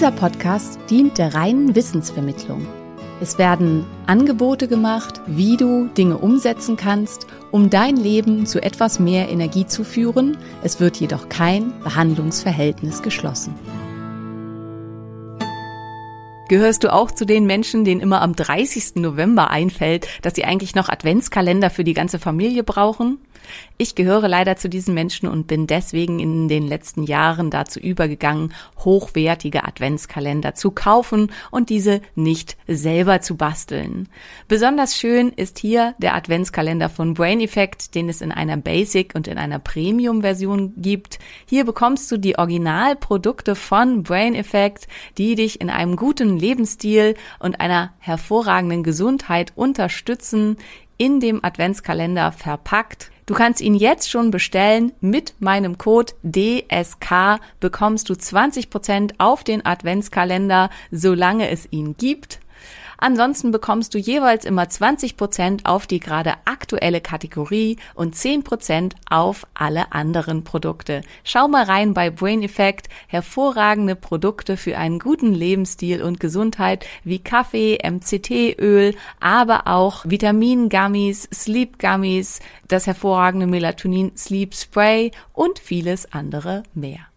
Dieser Podcast dient der reinen Wissensvermittlung. Es werden Angebote gemacht, wie du Dinge umsetzen kannst, um dein Leben zu etwas mehr Energie zu führen. Es wird jedoch kein Behandlungsverhältnis geschlossen. Gehörst du auch zu den Menschen, denen immer am 30. November einfällt, dass sie eigentlich noch Adventskalender für die ganze Familie brauchen? Ich gehöre leider zu diesen Menschen und bin deswegen in den letzten Jahren dazu übergegangen, hochwertige Adventskalender zu kaufen und diese nicht selber zu basteln. Besonders schön ist hier der Adventskalender von Brain Effect, den es in einer Basic und in einer Premium Version gibt. Hier bekommst du die Originalprodukte von Brain Effect, die dich in einem guten Lebensstil und einer hervorragenden Gesundheit unterstützen in dem Adventskalender verpackt. Du kannst ihn jetzt schon bestellen. Mit meinem Code DSK bekommst du 20% auf den Adventskalender, solange es ihn gibt. Ansonsten bekommst du jeweils immer 20% auf die gerade aktuelle Kategorie und 10% auf alle anderen Produkte. Schau mal rein bei Brain Effect. Hervorragende Produkte für einen guten Lebensstil und Gesundheit wie Kaffee, MCT-Öl, aber auch Vitamin-Gummies, Sleep-Gummies, das hervorragende Melatonin Sleep Spray und vieles andere mehr.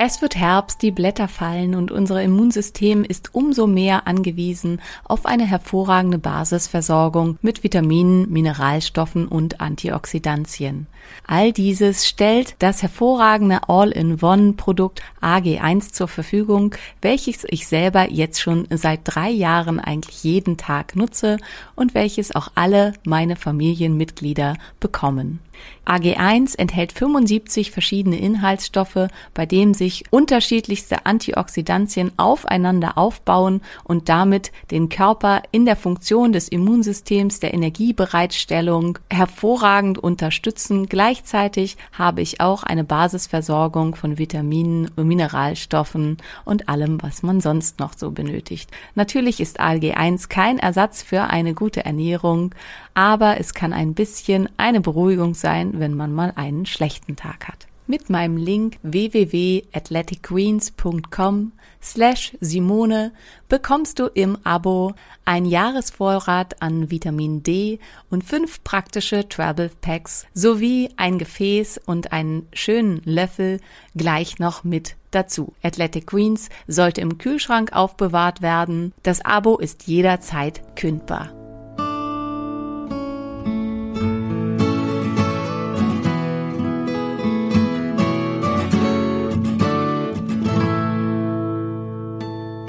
Es wird Herbst, die Blätter fallen und unser Immunsystem ist umso mehr angewiesen auf eine hervorragende Basisversorgung mit Vitaminen, Mineralstoffen und Antioxidantien. All dieses stellt das hervorragende All-in-One-Produkt AG1 zur Verfügung, welches ich selber jetzt schon seit drei Jahren eigentlich jeden Tag nutze und welches auch alle meine Familienmitglieder bekommen. AG1 enthält 75 verschiedene Inhaltsstoffe, bei denen sich unterschiedlichste Antioxidantien aufeinander aufbauen und damit den Körper in der Funktion des Immunsystems, der Energiebereitstellung hervorragend unterstützen. Gleichzeitig habe ich auch eine Basisversorgung von Vitaminen, Mineralstoffen und allem, was man sonst noch so benötigt. Natürlich ist AG1 kein Ersatz für eine gute Ernährung, aber es kann ein bisschen eine Beruhigung sein, wenn man mal einen schlechten Tag hat. Mit meinem Link www.athleticgreens.com slash Simone bekommst du im Abo ein Jahresvorrat an Vitamin D und fünf praktische Travel Packs sowie ein Gefäß und einen schönen Löffel gleich noch mit dazu. Athletic Greens sollte im Kühlschrank aufbewahrt werden. Das Abo ist jederzeit kündbar.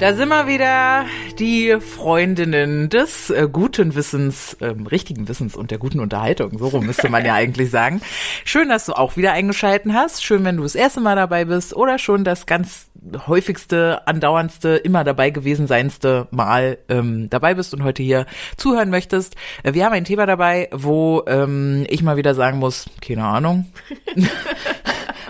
Da sind wir wieder, die Freundinnen des äh, guten Wissens, ähm, richtigen Wissens und der guten Unterhaltung. So rum müsste man ja eigentlich sagen. Schön, dass du auch wieder eingeschalten hast. Schön, wenn du das erste Mal dabei bist oder schon das ganz häufigste, andauerndste, immer dabei gewesen seinste Mal ähm, dabei bist und heute hier zuhören möchtest. Äh, wir haben ein Thema dabei, wo ähm, ich mal wieder sagen muss, keine Ahnung.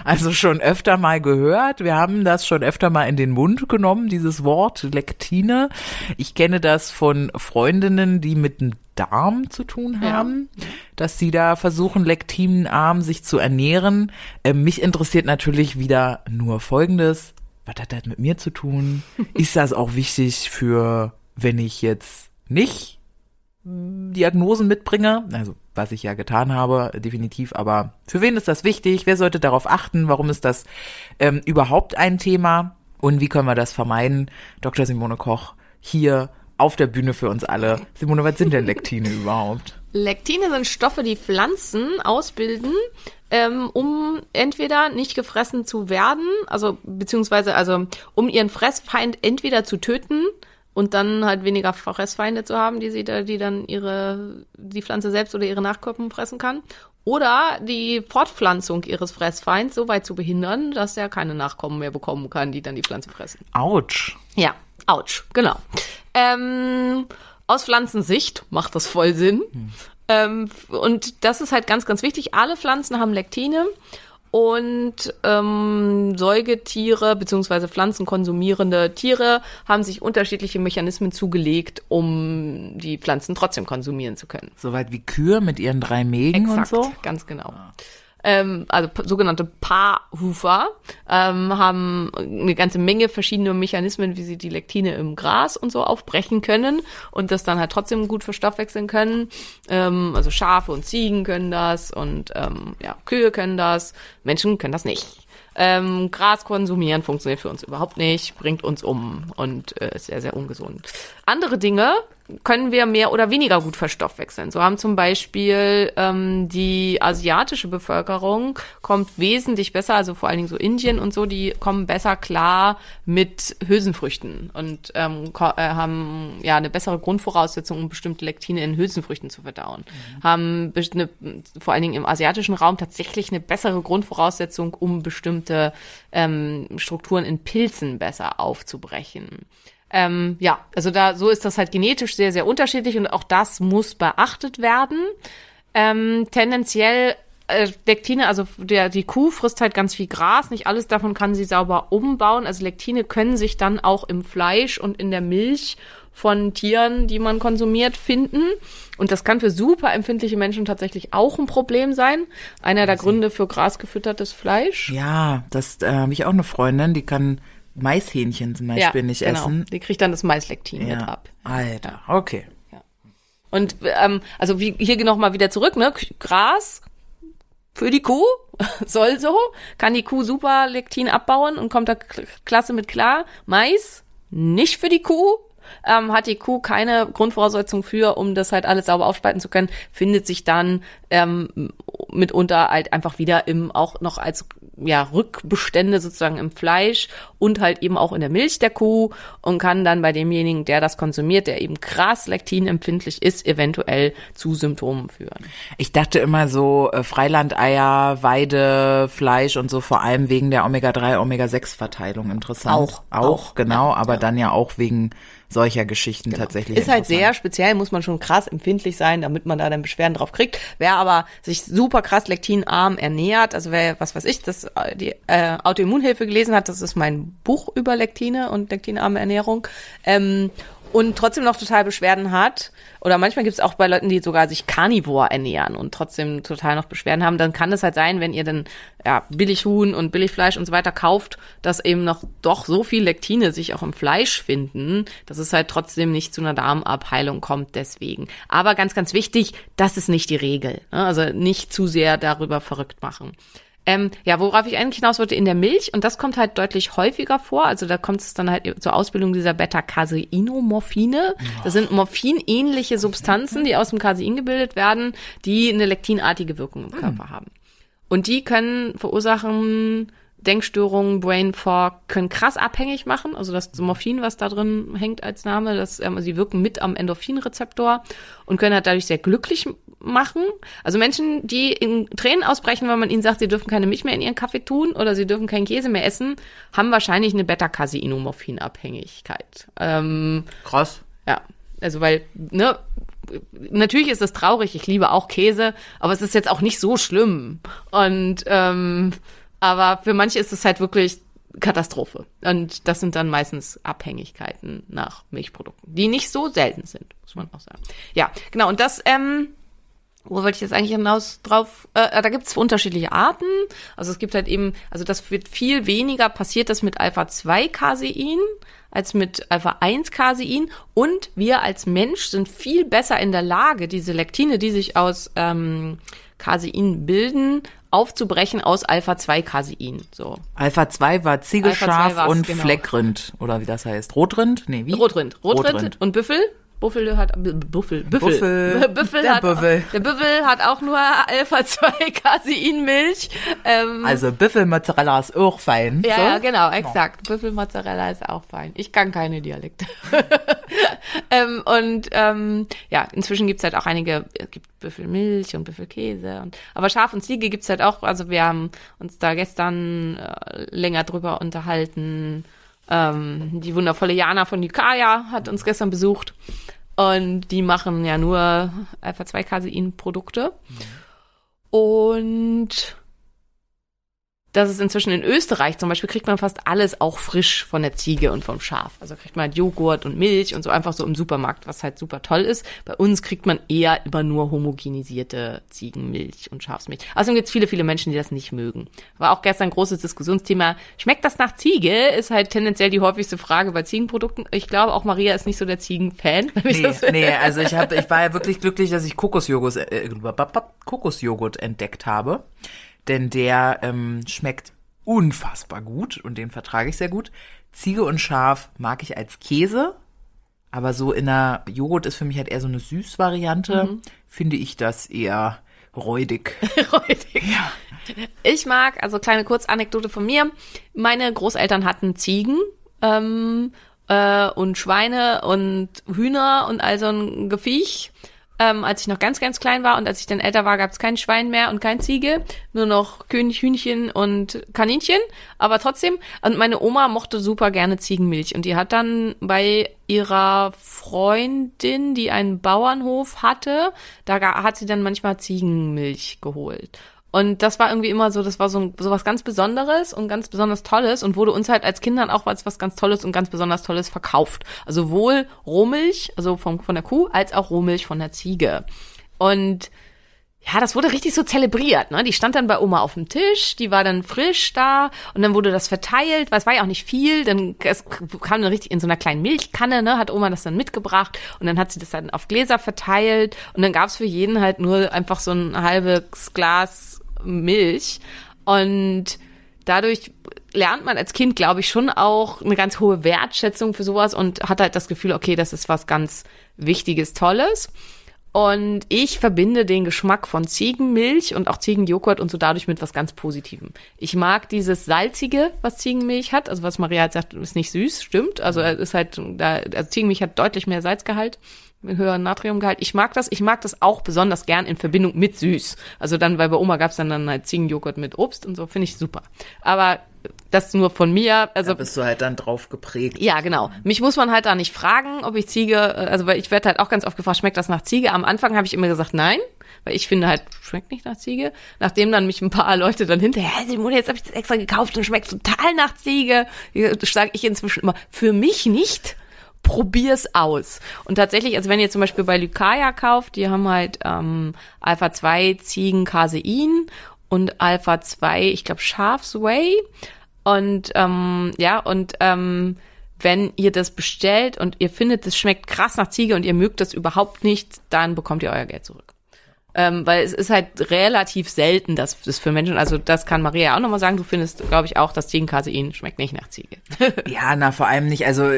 also schon öfter mal gehört. Wir haben das schon öfter mal in den Mund genommen, dieses Wort Lektine. Ich kenne das von Freundinnen, die mit dem Darm zu tun haben, ja. dass sie da versuchen, lektinenarm sich zu ernähren. Äh, mich interessiert natürlich wieder nur Folgendes. Was hat das mit mir zu tun? Ist das auch wichtig für, wenn ich jetzt nicht Diagnosen mitbringe? Also was ich ja getan habe, definitiv. Aber für wen ist das wichtig? Wer sollte darauf achten? Warum ist das ähm, überhaupt ein Thema? Und wie können wir das vermeiden? Dr. Simone Koch hier auf der Bühne für uns alle. Simone, was sind denn Lektine überhaupt? Lektine sind Stoffe, die Pflanzen ausbilden, ähm, um entweder nicht gefressen zu werden, also beziehungsweise also um ihren Fressfeind entweder zu töten und dann halt weniger Fressfeinde zu haben, die sie da, die dann ihre die Pflanze selbst oder ihre Nachkommen fressen kann, oder die Fortpflanzung ihres Fressfeinds so weit zu behindern, dass er keine Nachkommen mehr bekommen kann, die dann die Pflanze fressen. Autsch. Ja, ouch, genau. Ähm, aus Pflanzensicht macht das voll Sinn. Ähm, und das ist halt ganz, ganz wichtig. Alle Pflanzen haben Lektine und ähm, Säugetiere beziehungsweise pflanzenkonsumierende Tiere haben sich unterschiedliche Mechanismen zugelegt, um die Pflanzen trotzdem konsumieren zu können. Soweit wie Kühe mit ihren drei Mägen und so. ganz genau. Ähm, also sogenannte Paarhufer ähm, haben eine ganze Menge verschiedene Mechanismen, wie sie die Lektine im Gras und so aufbrechen können und das dann halt trotzdem gut verstoffwechseln können. Ähm, also Schafe und Ziegen können das und ähm, ja, Kühe können das, Menschen können das nicht. Ähm, Gras konsumieren funktioniert für uns überhaupt nicht, bringt uns um und äh, ist sehr, sehr ungesund. Andere Dinge können wir mehr oder weniger gut verstoffwechseln. So haben zum Beispiel ähm, die asiatische Bevölkerung kommt wesentlich besser, also vor allen Dingen so Indien und so, die kommen besser klar mit Hülsenfrüchten und ähm, äh, haben ja eine bessere Grundvoraussetzung, um bestimmte Lektine in Hülsenfrüchten zu verdauen. Haben best- eine, vor allen Dingen im asiatischen Raum tatsächlich eine bessere Grundvoraussetzung, um bestimmte ähm, Strukturen in Pilzen besser aufzubrechen. Ähm, ja, also da so ist das halt genetisch sehr, sehr unterschiedlich und auch das muss beachtet werden. Ähm, tendenziell äh, Lektine, also der, die Kuh frisst halt ganz viel Gras, nicht alles davon kann sie sauber umbauen. Also Lektine können sich dann auch im Fleisch und in der Milch von Tieren, die man konsumiert, finden. Und das kann für super empfindliche Menschen tatsächlich auch ein Problem sein. Einer der Gründe für grasgefüttertes Fleisch. Ja, das äh, habe ich auch eine Freundin, die kann Maishähnchen zum Beispiel nicht genau. essen. Die kriegt dann das Maislektin mit Ja. ab. Alter, okay. Und ähm, also wie hier noch mal wieder zurück, ne? Gras für die Kuh soll so, kann die Kuh super Lektin abbauen und kommt da klasse mit klar. Mais nicht für die Kuh. Ähm, hat die Kuh keine Grundvoraussetzung für, um das halt alles sauber aufspalten zu können, findet sich dann ähm, mitunter halt einfach wieder im auch noch als ja Rückbestände sozusagen im Fleisch und halt eben auch in der Milch der Kuh und kann dann bei demjenigen, der das konsumiert, der eben krass lektinempfindlich ist, eventuell zu Symptomen führen. Ich dachte immer so äh, Freilandeier, Weide, Fleisch und so vor allem wegen der Omega-3, Omega-6-Verteilung interessant. Auch, Auch, auch, genau, aber dann ja auch wegen solcher Geschichten tatsächlich. Ist halt sehr speziell, muss man schon krass empfindlich sein, damit man da dann Beschwerden drauf kriegt. Wer aber sich super krass lektinarm ernährt, also wer, was weiß ich, das die äh, Autoimmunhilfe gelesen hat, das ist mein Buch über Lektine und lektinarme Ernährung, ähm, und trotzdem noch total Beschwerden hat, oder manchmal gibt es auch bei Leuten, die sogar sich Carnivore ernähren und trotzdem total noch Beschwerden haben, dann kann es halt sein, wenn ihr dann ja, Billighuhn und Billigfleisch und so weiter kauft, dass eben noch doch so viel Lektine sich auch im Fleisch finden, dass es halt trotzdem nicht zu einer Darmabheilung kommt deswegen. Aber ganz, ganz wichtig, das ist nicht die Regel. Ne? Also nicht zu sehr darüber verrückt machen. Ähm, ja, worauf ich eigentlich hinaus wollte, in der Milch, und das kommt halt deutlich häufiger vor, also da kommt es dann halt zur Ausbildung dieser Beta-Caseinomorphine. Das sind morphinähnliche Substanzen, die aus dem Casein gebildet werden, die eine lektinartige Wirkung im Körper haben. Und die können verursachen Denkstörungen, Brain Fog, können krass abhängig machen. Also das Morphin, was da drin hängt als Name, das, ähm, sie wirken mit am Endorphinrezeptor und können halt dadurch sehr glücklich machen. Also Menschen, die in Tränen ausbrechen, weil man ihnen sagt, sie dürfen keine Milch mehr in ihren Kaffee tun oder sie dürfen keinen Käse mehr essen, haben wahrscheinlich eine Beta-Caseinomorphin-Abhängigkeit. Ähm, Krass. ja, also weil, ne, natürlich ist es traurig, ich liebe auch Käse, aber es ist jetzt auch nicht so schlimm. Und ähm, aber für manche ist es halt wirklich Katastrophe. Und das sind dann meistens Abhängigkeiten nach Milchprodukten, die nicht so selten sind, muss man auch sagen. Ja, genau, und das, ähm, wo wollte ich jetzt eigentlich hinaus drauf? Äh, da gibt es unterschiedliche Arten. Also es gibt halt eben, also das wird viel weniger passiert das mit Alpha-2-Casein als mit Alpha-1-Casein. Und wir als Mensch sind viel besser in der Lage, diese Lektine, die sich aus ähm, Casein bilden, aufzubrechen aus Alpha-2-Casein. So. Alpha 2 war Ziege, Alpha 2 Schaf war's, und genau. Fleckrind, oder wie das heißt. Rotrind? Nee, wie? Rotrind. Rotrind. Rotrind. Und Büffel. Buffel hat Buffel, Büffel. Büffel. Büffel Der hat, Büffel. Der Büffel hat auch nur Alpha-2-Caseinmilch. Ähm, Also Büffelmozzarella ist auch fein. ja, so? ja, genau, exakt. Büffelmozzarella ist auch fein. Ich kann keine Dialekte. ähm, und ähm, ja, inzwischen gibt's halt auch einige, es gibt Büffelmilch und Büffelkäse. Und, aber Schaf und Ziege gibt's halt auch, also wir haben uns da gestern äh, länger drüber unterhalten. Ähm, die wundervolle Jana von Nikaya hat uns gestern besucht. Und die machen ja nur Alpha-2-Casein-Produkte. Und das ist inzwischen in Österreich zum Beispiel, kriegt man fast alles auch frisch von der Ziege und vom Schaf. Also kriegt man halt Joghurt und Milch und so einfach so im Supermarkt, was halt super toll ist. Bei uns kriegt man eher immer nur homogenisierte Ziegenmilch und Schafsmilch. Außerdem gibt es viele, viele Menschen, die das nicht mögen. War auch gestern ein großes Diskussionsthema. Schmeckt das nach Ziege? Ist halt tendenziell die häufigste Frage bei Ziegenprodukten. Ich glaube, auch Maria ist nicht so der Ziegenfan. Nee, nee, also ich hab, ich war ja wirklich glücklich, dass ich Kokosjoghurt, äh, Kokosjoghurt entdeckt habe. Denn der ähm, schmeckt unfassbar gut und den vertrage ich sehr gut. Ziege und Schaf mag ich als Käse, aber so in der Joghurt ist für mich halt eher so eine Süßvariante. Mhm. Finde ich das eher räudig. räudig. Ich mag, also kleine Kurzanekdote von mir. Meine Großeltern hatten Ziegen ähm, äh, und Schweine und Hühner und all so ein Gefiech. Ähm, als ich noch ganz, ganz klein war und als ich dann älter war, gab es kein Schwein mehr und kein Ziege, nur noch König, Hühnchen und Kaninchen. Aber trotzdem, und meine Oma mochte super gerne Ziegenmilch und die hat dann bei ihrer Freundin, die einen Bauernhof hatte, da hat sie dann manchmal Ziegenmilch geholt. Und das war irgendwie immer so, das war so, ein, so was ganz Besonderes und ganz besonders Tolles und wurde uns halt als Kindern auch als was ganz Tolles und ganz besonders Tolles verkauft. Also sowohl Rohmilch, also von, von der Kuh, als auch Rohmilch von der Ziege. Und ja, das wurde richtig so zelebriert, ne? Die stand dann bei Oma auf dem Tisch, die war dann frisch da und dann wurde das verteilt, weil es war ja auch nicht viel, dann es kam dann richtig in so einer kleinen Milchkanne, ne? Hat Oma das dann mitgebracht und dann hat sie das dann auf Gläser verteilt und dann gab's für jeden halt nur einfach so ein halbes Glas Milch und dadurch lernt man als Kind, glaube ich, schon auch eine ganz hohe Wertschätzung für sowas und hat halt das Gefühl, okay, das ist was ganz Wichtiges, Tolles. Und ich verbinde den Geschmack von Ziegenmilch und auch Ziegenjoghurt und so dadurch mit was ganz Positivem. Ich mag dieses salzige, was Ziegenmilch hat, also was Maria halt sagt, ist nicht süß, stimmt. Also es ist halt, da, also Ziegenmilch hat deutlich mehr Salzgehalt, einen höheren Natriumgehalt. Ich mag das, ich mag das auch besonders gern in Verbindung mit süß. Also dann, weil bei Oma gab's dann, dann halt Ziegenjoghurt mit Obst und so, finde ich super. Aber das nur von mir, also Da bist du halt dann drauf geprägt. ja, genau. Mich muss man halt da nicht fragen, ob ich Ziege, äh, also weil ich werde halt auch ganz oft gefragt, schmeckt das nach Ziege? Am Anfang habe ich immer gesagt, nein, weil ich finde halt, schmeckt nicht nach Ziege. Nachdem dann mich ein paar Leute dann hinterher, hä, Simone, jetzt habe ich das extra gekauft und schmeckt total nach Ziege, sage ich inzwischen immer, für mich nicht. Probier's aus. Und tatsächlich, also wenn ihr zum Beispiel bei Lycaia kauft, die haben halt ähm, Alpha 2 Ziegen Casein und Alpha 2, ich glaube Schafsway. Und ähm, ja, und ähm, wenn ihr das bestellt und ihr findet, es schmeckt krass nach Ziege und ihr mögt das überhaupt nicht, dann bekommt ihr euer Geld zurück. Ähm, weil es ist halt relativ selten, dass das für Menschen, also das kann Maria auch nochmal sagen, du findest, glaube ich, auch, dass Ziegencasein schmeckt nicht nach Ziege. Ja, na, vor allem nicht, also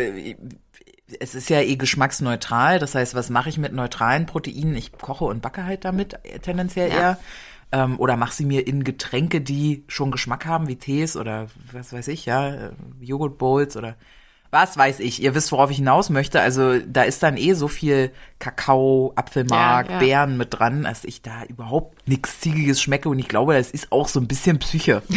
es ist ja eh geschmacksneutral. Das heißt, was mache ich mit neutralen Proteinen? Ich koche und backe halt damit tendenziell Ja. eher. Ähm, oder mache sie mir in Getränke, die schon Geschmack haben, wie Tees oder was weiß ich, ja, äh, Joghurtbowls oder was weiß ich. Ihr wisst, worauf ich hinaus möchte. Also da ist dann eh so viel Kakao, Apfelmark, Ja, ja. Beeren mit dran, dass ich da überhaupt nichts Ziegiges schmecke. Und ich glaube, das ist auch so ein bisschen Psyche.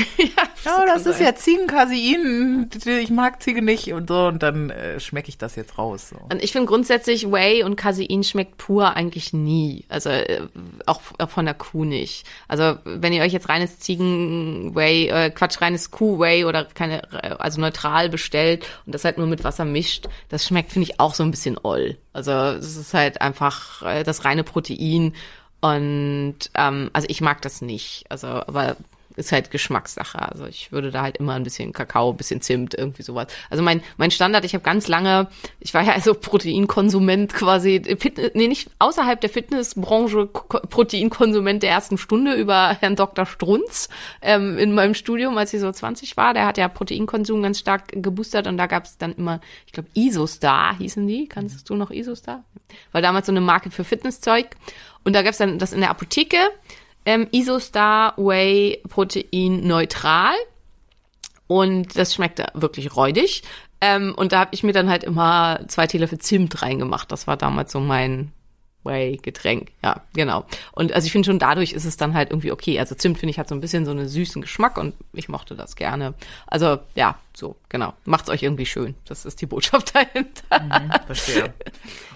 Ja, das ist ja Ziegencasein. Ich mag Ziege nicht und so. Und dann äh, schmecke ich das jetzt raus. So. Und ich finde grundsätzlich Whey und Casein schmeckt pur eigentlich nie. Also äh, auch, auch von der Kuh nicht. Also wenn ihr euch jetzt reines Ziegen-Whey, äh, Quatsch, reines Kuh-Whey oder keine, also neutral bestellt und das halt nur mit Wasser mischt, das schmeckt, finde ich, auch so ein bisschen oll. Also es ist halt einfach äh, das reine Protein und ähm, also ich mag das nicht. Also aber ist halt Geschmackssache. Also ich würde da halt immer ein bisschen Kakao, ein bisschen Zimt, irgendwie sowas. Also mein mein Standard, ich habe ganz lange, ich war ja also Proteinkonsument quasi, Fitness, nee, nicht außerhalb der Fitnessbranche Ko- Proteinkonsument der ersten Stunde über Herrn Dr. Strunz ähm, in meinem Studium, als ich so 20 war. Der hat ja Proteinkonsum ganz stark geboostert und da gab es dann immer, ich glaube, Isostar hießen die. Kannst du noch Isostar? War damals so eine Marke für Fitnesszeug. Und da gab es dann das in der Apotheke ähm, Isostar Whey Protein neutral und das schmeckte wirklich räudig. Ähm, und da habe ich mir dann halt immer zwei Teelöffel Zimt reingemacht. Das war damals so mein Whey-Getränk. Ja, genau. Und also ich finde schon dadurch ist es dann halt irgendwie okay. Also Zimt finde ich hat so ein bisschen so einen süßen Geschmack und ich mochte das gerne. Also ja, so genau. Macht's euch irgendwie schön. Das ist die Botschaft dahinter. Verstehe.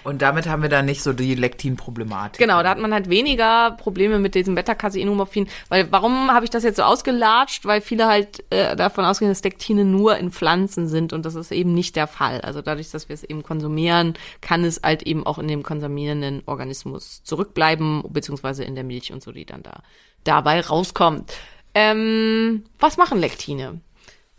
Und damit haben wir dann nicht so die Lektin-Problematik. Genau, da hat man halt weniger Probleme mit diesem Beta-Caseinomorphin. Weil warum habe ich das jetzt so ausgelatscht? Weil viele halt äh, davon ausgehen, dass Lektine nur in Pflanzen sind und das ist eben nicht der Fall. Also dadurch, dass wir es eben konsumieren, kann es halt eben auch in dem konsumierenden Organismus zurückbleiben, beziehungsweise in der Milch und so, die dann da dabei rauskommt. Ähm, was machen Lektine?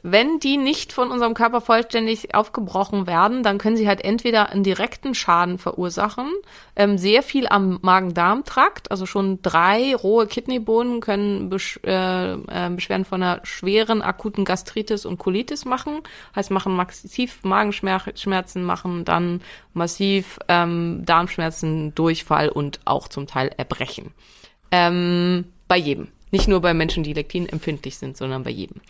Wenn die nicht von unserem Körper vollständig aufgebrochen werden, dann können sie halt entweder einen direkten Schaden verursachen, ähm, sehr viel am Magen-Darm-Trakt, also schon drei rohe Kidneybohnen können Besch äh, äh, Beschwerden von einer schweren akuten Gastritis und Colitis machen, heißt machen massiv Magenschmerzen, machen dann massiv ähm, Darmschmerzen, Durchfall und auch zum Teil Erbrechen. Ähm, bei jedem. Nicht nur bei Menschen, die lektinempfindlich sind, sondern bei jedem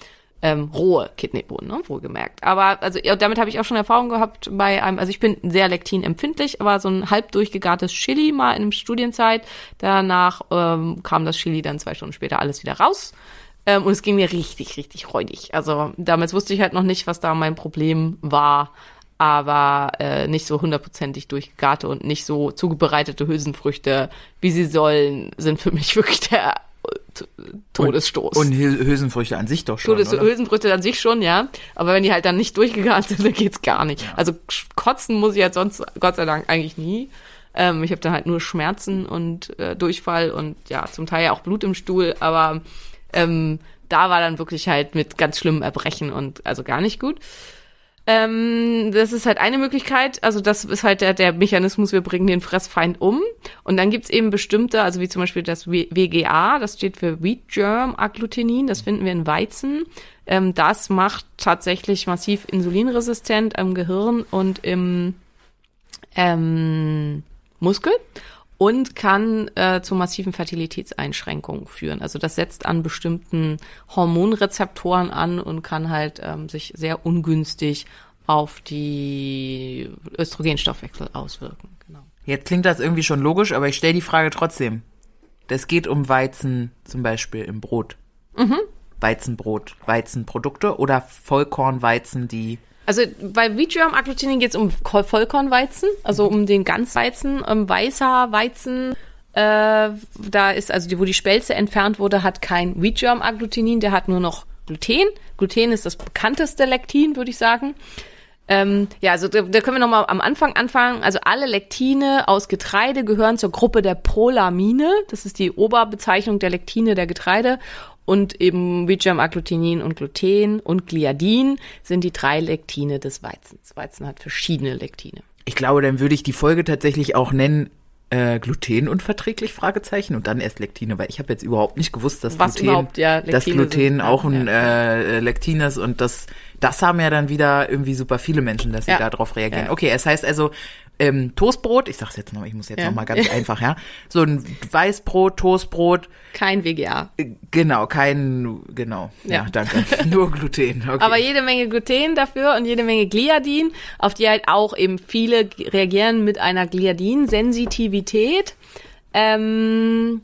ähm, rohe Kidneybohnen, ne, wohlgemerkt. Aber also ja, damit habe ich auch schon Erfahrung gehabt bei einem, also ich bin sehr lektinempfindlich, aber so ein halb durchgegartes Chili mal in einem Studienzeit. Danach ähm, kam das Chili dann zwei Stunden später alles wieder raus. Ähm, und es ging mir richtig, richtig räudig. Also damals wusste ich halt noch nicht, was da mein Problem war. Aber äh, nicht so hundertprozentig durchgegarte und nicht so zubereitete Hülsenfrüchte, wie sie sollen, sind für mich wirklich der Todesstoß. Und Hü- Hülsenfrüchte an sich doch schon, Todes oder? Hülsenfrüchte an sich schon, ja. Aber wenn die halt dann nicht durchgegart sind, dann geht's gar nicht. Also kotzen muss ich halt sonst, Gott sei Dank, eigentlich nie. Ähm, ich habe dann halt nur Schmerzen und äh, Durchfall und ja, zum Teil ja auch Blut im Stuhl, aber ähm, da war dann wirklich halt mit ganz schlimmen Erbrechen und also gar nicht gut. Ähm, das ist halt eine Möglichkeit. Also das ist halt der, der Mechanismus, wir bringen den Fressfeind um. Und dann gibt's eben bestimmte, also wie zum Beispiel das WGA, das steht für Wheat Germ Agglutenin, das finden wir in Weizen. Ähm, das macht tatsächlich massiv insulinresistent im Gehirn und im ähm, Muskel und kann äh, zu massiven Fertilitätseinschränkungen führen. Also das setzt an bestimmten Hormonrezeptoren an und kann halt ähm, sich sehr ungünstig auf die Östrogenstoffwechsel auswirken. Genau. Jetzt klingt das irgendwie schon logisch, aber ich stelle die Frage trotzdem. Das geht um Weizen zum Beispiel im Brot. Mhm. Weizenbrot, Weizenprodukte oder Vollkornweizen, die Also bei Vitrium Agglutinin geht es um Ko- Vollkornweizen, also um den Ganzweizen, ähm, weißer Weizen. Äh, da ist also die, wo die Spelze entfernt wurde, hat kein Vitrium Agglutinin, der hat nur noch Gluten. Gluten ist das bekannteste Lektin, würde ich sagen. Ähm, ja, also da, da können wir nochmal am Anfang anfangen. Also alle Lektine aus Getreide gehören zur Gruppe der Prolamine. Das ist die Oberbezeichnung der Lektine der Getreide. Und eben Vigium, Agglutinin und Gluten und Gliadin sind die drei Lektine des Weizens. Weizen hat verschiedene Lektine. Ich glaube, dann würde ich die Folge tatsächlich auch nennen äh, glutenunverträglich Fragezeichen und dann erst Lektine, weil ich habe jetzt überhaupt nicht gewusst, dass Was Gluten, ja, dass Gluten sind. auch ein Ja, äh, Lektin ist und das das haben ja dann wieder irgendwie super viele Menschen, dass sie Ja. darauf reagieren. Okay, es heißt also ähm, Toastbrot, ich sag's jetzt noch, ich muss jetzt Ja. noch mal ganz einfach, ja. So ein Weißbrot, Toastbrot, Kein WGA. äh, genau, kein genau. Ja, Ja. danke. Nur Gluten. Okay. Aber jede Menge Gluten dafür und jede Menge Gliadin, auf die halt auch eben viele reagieren mit einer Gliadin-Sensitivität. Ähm,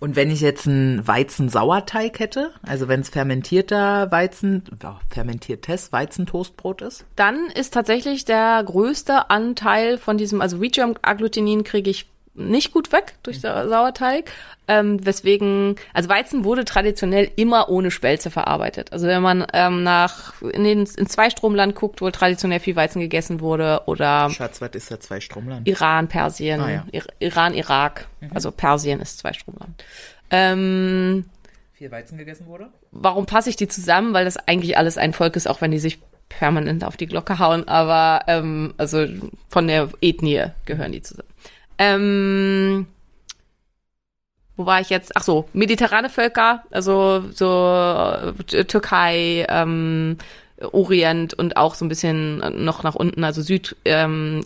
Und wenn ich jetzt einen Weizen-Sauerteig hätte, also wenn es fermentierter Weizen, fermentiertes Weizentoastbrot ist, dann ist tatsächlich der größte Anteil von diesem, also Vigium-Agglutinin kriege ich nicht gut weg durch Sa- Sauerteig, ähm, weswegen, also Weizen wurde traditionell immer ohne Spelze verarbeitet. Also wenn man ähm, nach in den in Zweistromland guckt, wo traditionell viel Weizen gegessen wurde oder Schatz, was ist da zwei Stromland? Iran, Persien, Ah, ja. Ir Iran, Irak, also Persien ist Zweistromland. Ähm, viel Weizen gegessen wurde? Warum fasse ich die zusammen? Weil das eigentlich alles ein Volk ist, auch wenn die sich permanent auf die Glocke hauen. Aber ähm, also von der Ethnie gehören die zusammen. Ähm, wo war ich jetzt? Ach so, mediterrane Völker, also so äh, Türkei, ähm, Orient und auch so ein bisschen noch nach unten, also Süditalien,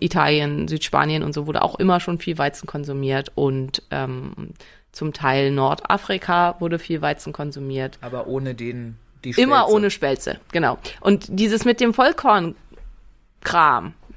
ähm, Südspanien und so wurde auch immer schon viel Weizen konsumiert und ähm, zum Teil Nordafrika wurde viel Weizen konsumiert. Aber ohne den, die Immer Spelze. ohne Spelze, genau. Und dieses mit dem Vollkornkram,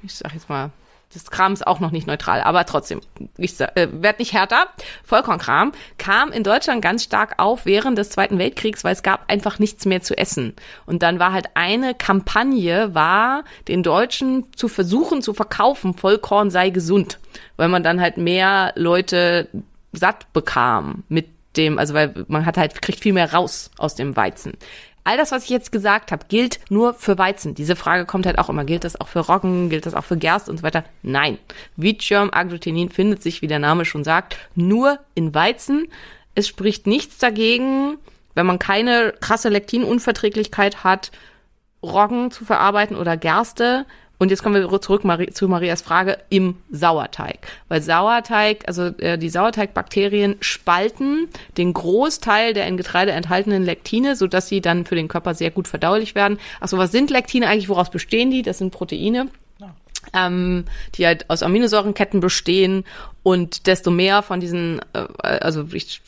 ich sag jetzt mal, das Kram ist auch noch nicht neutral, aber trotzdem, ich äh, werd nicht härter. Vollkornkram kam in Deutschland ganz stark auf während des Zweiten Weltkriegs, weil es gab einfach nichts mehr zu essen. Und dann war halt eine Kampagne, war den Deutschen zu versuchen zu verkaufen, Vollkorn sei gesund, weil man dann halt mehr Leute satt bekam mit dem, also weil man hat halt, kriegt viel mehr raus aus dem Weizen. All das, was ich jetzt gesagt habe, gilt nur für Weizen. Diese Frage kommt halt auch immer. Gilt das auch für Roggen? Gilt das auch für Gerst und so weiter? Nein. Wheatgerm Agglutenin findet sich, wie der Name schon sagt, nur in Weizen. Es spricht nichts dagegen, wenn man keine krasse Lektinunverträglichkeit hat, Roggen zu verarbeiten oder Gerste. Und jetzt kommen wir zurück zu Marias Frage im Sauerteig. Weil Sauerteig, also äh, die Sauerteigbakterien spalten den Großteil der in Getreide enthaltenen Lektine, sodass sie dann für den Körper sehr gut verdaulich werden. Achso, was sind Lektine eigentlich? Woraus bestehen die? Das sind Proteine. Ähm, die halt aus Aminosäurenketten bestehen und desto mehr von diesen, äh, also ich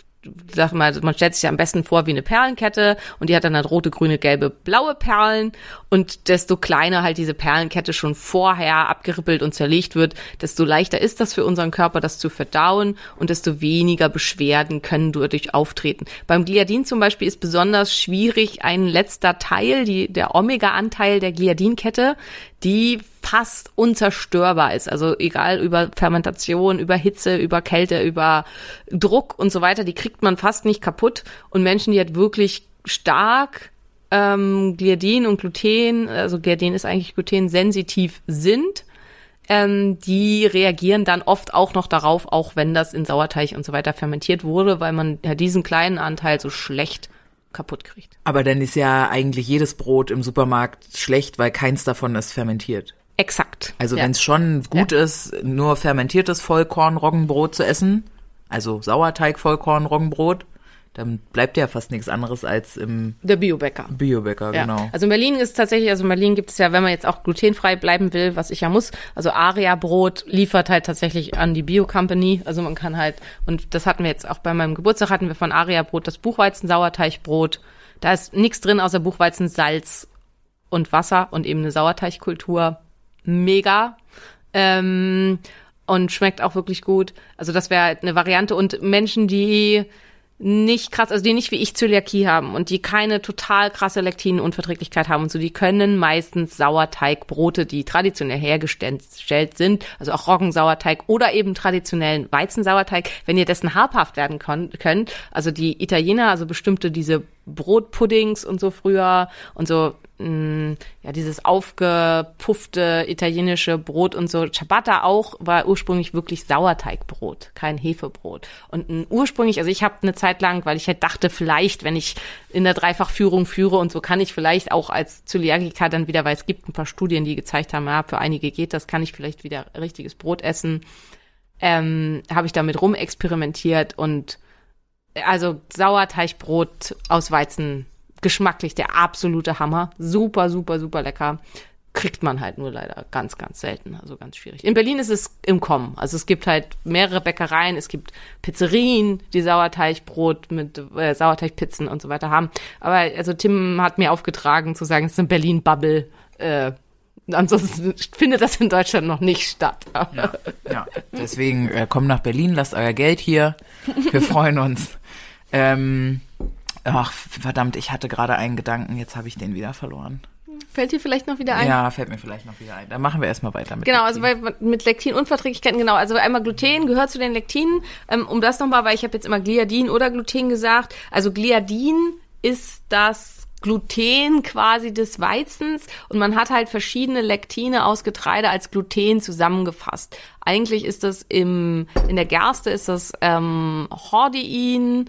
sag mal, man stellt sich am besten vor wie eine Perlenkette und die hat dann halt rote, grüne, gelbe, blaue Perlen und desto kleiner halt diese Perlenkette schon vorher abgerippelt und zerlegt wird, desto leichter ist das für unseren Körper, das zu verdauen und desto weniger Beschwerden können dadurch auftreten. Beim Gliadin zum Beispiel ist besonders schwierig ein letzter Teil, die, der Omega-Anteil der Gliadinkette, die fast unzerstörbar ist. Also egal über Fermentation, über Hitze, über Kälte, über Druck und so weiter, die kriegt man fast nicht kaputt. Und Menschen, die halt wirklich stark ähm, Gliadin und Gluten, also Gliadin ist eigentlich glutensensitiv sind, ähm, die reagieren dann oft auch noch darauf, auch wenn das in Sauerteig und so weiter fermentiert wurde, weil man ja diesen kleinen Anteil so schlecht kaputt kriegt. Aber dann ist ja eigentlich jedes Brot im Supermarkt schlecht, weil keins davon ist fermentiert. Exakt. Also ja. wenn es schon gut Ja. ist, nur fermentiertes Vollkorn-Roggenbrot zu essen, also Sauerteig-Vollkorn-Roggenbrot, dann bleibt ja fast nichts anderes als im der Biobäcker. Biobäcker, Ja. genau. Also in Berlin ist tatsächlich, also in Berlin gibt es ja, wenn man jetzt auch glutenfrei bleiben will, was ich ja muss, also Aria Brot liefert halt tatsächlich an die Bio Company. Also man kann halt, und das hatten wir jetzt auch bei meinem Geburtstag, hatten wir von Aria Brot das Buchweizen Sauerteigbrot. Da ist nichts drin außer Buchweizen, Salz und Wasser und eben eine Sauerteigkultur. Mega. Ähm, und schmeckt auch wirklich gut. Also das wäre halt eine Variante. Und Menschen, die nicht krass, also die nicht wie ich Zöliakie haben und die keine total krasse Lektinunverträglichkeit haben und so, die können meistens Sauerteigbrote, die traditionell hergestellt sind, also auch Roggensauerteig oder eben traditionellen Weizensauerteig, wenn ihr dessen habhaft werden könnt, also die Italiener, also bestimmte diese Brotpuddings und so früher und so mh, ja dieses aufgepuffte italienische Brot und so Ciabatta auch war ursprünglich wirklich Sauerteigbrot, kein Hefebrot und ein ursprünglich also ich habe eine Zeit lang, weil ich halt dachte vielleicht, wenn ich in der Dreifachführung führe und so kann ich vielleicht auch als Zöliakiker dann wieder, weil es gibt ein paar Studien, die gezeigt haben, ja, für einige geht das, kann ich vielleicht wieder richtiges Brot essen. Ähm, habe ich damit rumexperimentiert und also Sauerteigbrot aus Weizen, geschmacklich der absolute Hammer. Super, super, super lecker. Kriegt man halt nur leider ganz, ganz selten, also ganz schwierig. In Berlin ist es im Kommen. Also es gibt halt mehrere Bäckereien, es gibt Pizzerien, die Sauerteigbrot mit äh, Sauerteigpizzen und so weiter haben. Aber also Tim hat mir aufgetragen zu sagen, es ist in Berlin Bubble. Äh, ansonsten findet das in Deutschland noch nicht statt. Ja, ja. deswegen äh, kommt nach Berlin, lasst euer Geld hier. Wir freuen uns. Ähm, ach, verdammt, ich hatte gerade einen Gedanken, jetzt habe ich den wieder verloren. Fällt dir vielleicht noch wieder ein? Ja, fällt mir vielleicht noch wieder ein. Dann machen wir erstmal weiter mit Genau, also Lektin. bei, mit Lektinunverträglichkeiten, genau. Also einmal Gluten gehört zu den Lektinen. Ähm, um das nochmal, weil ich habe jetzt immer Gliadin oder Gluten gesagt. Also Gliadin ist das Gluten quasi des Weizens und man hat halt verschiedene Lektine aus Getreide als Gluten zusammengefasst. Eigentlich ist das im, in der Gerste ist das ähm, Hordein,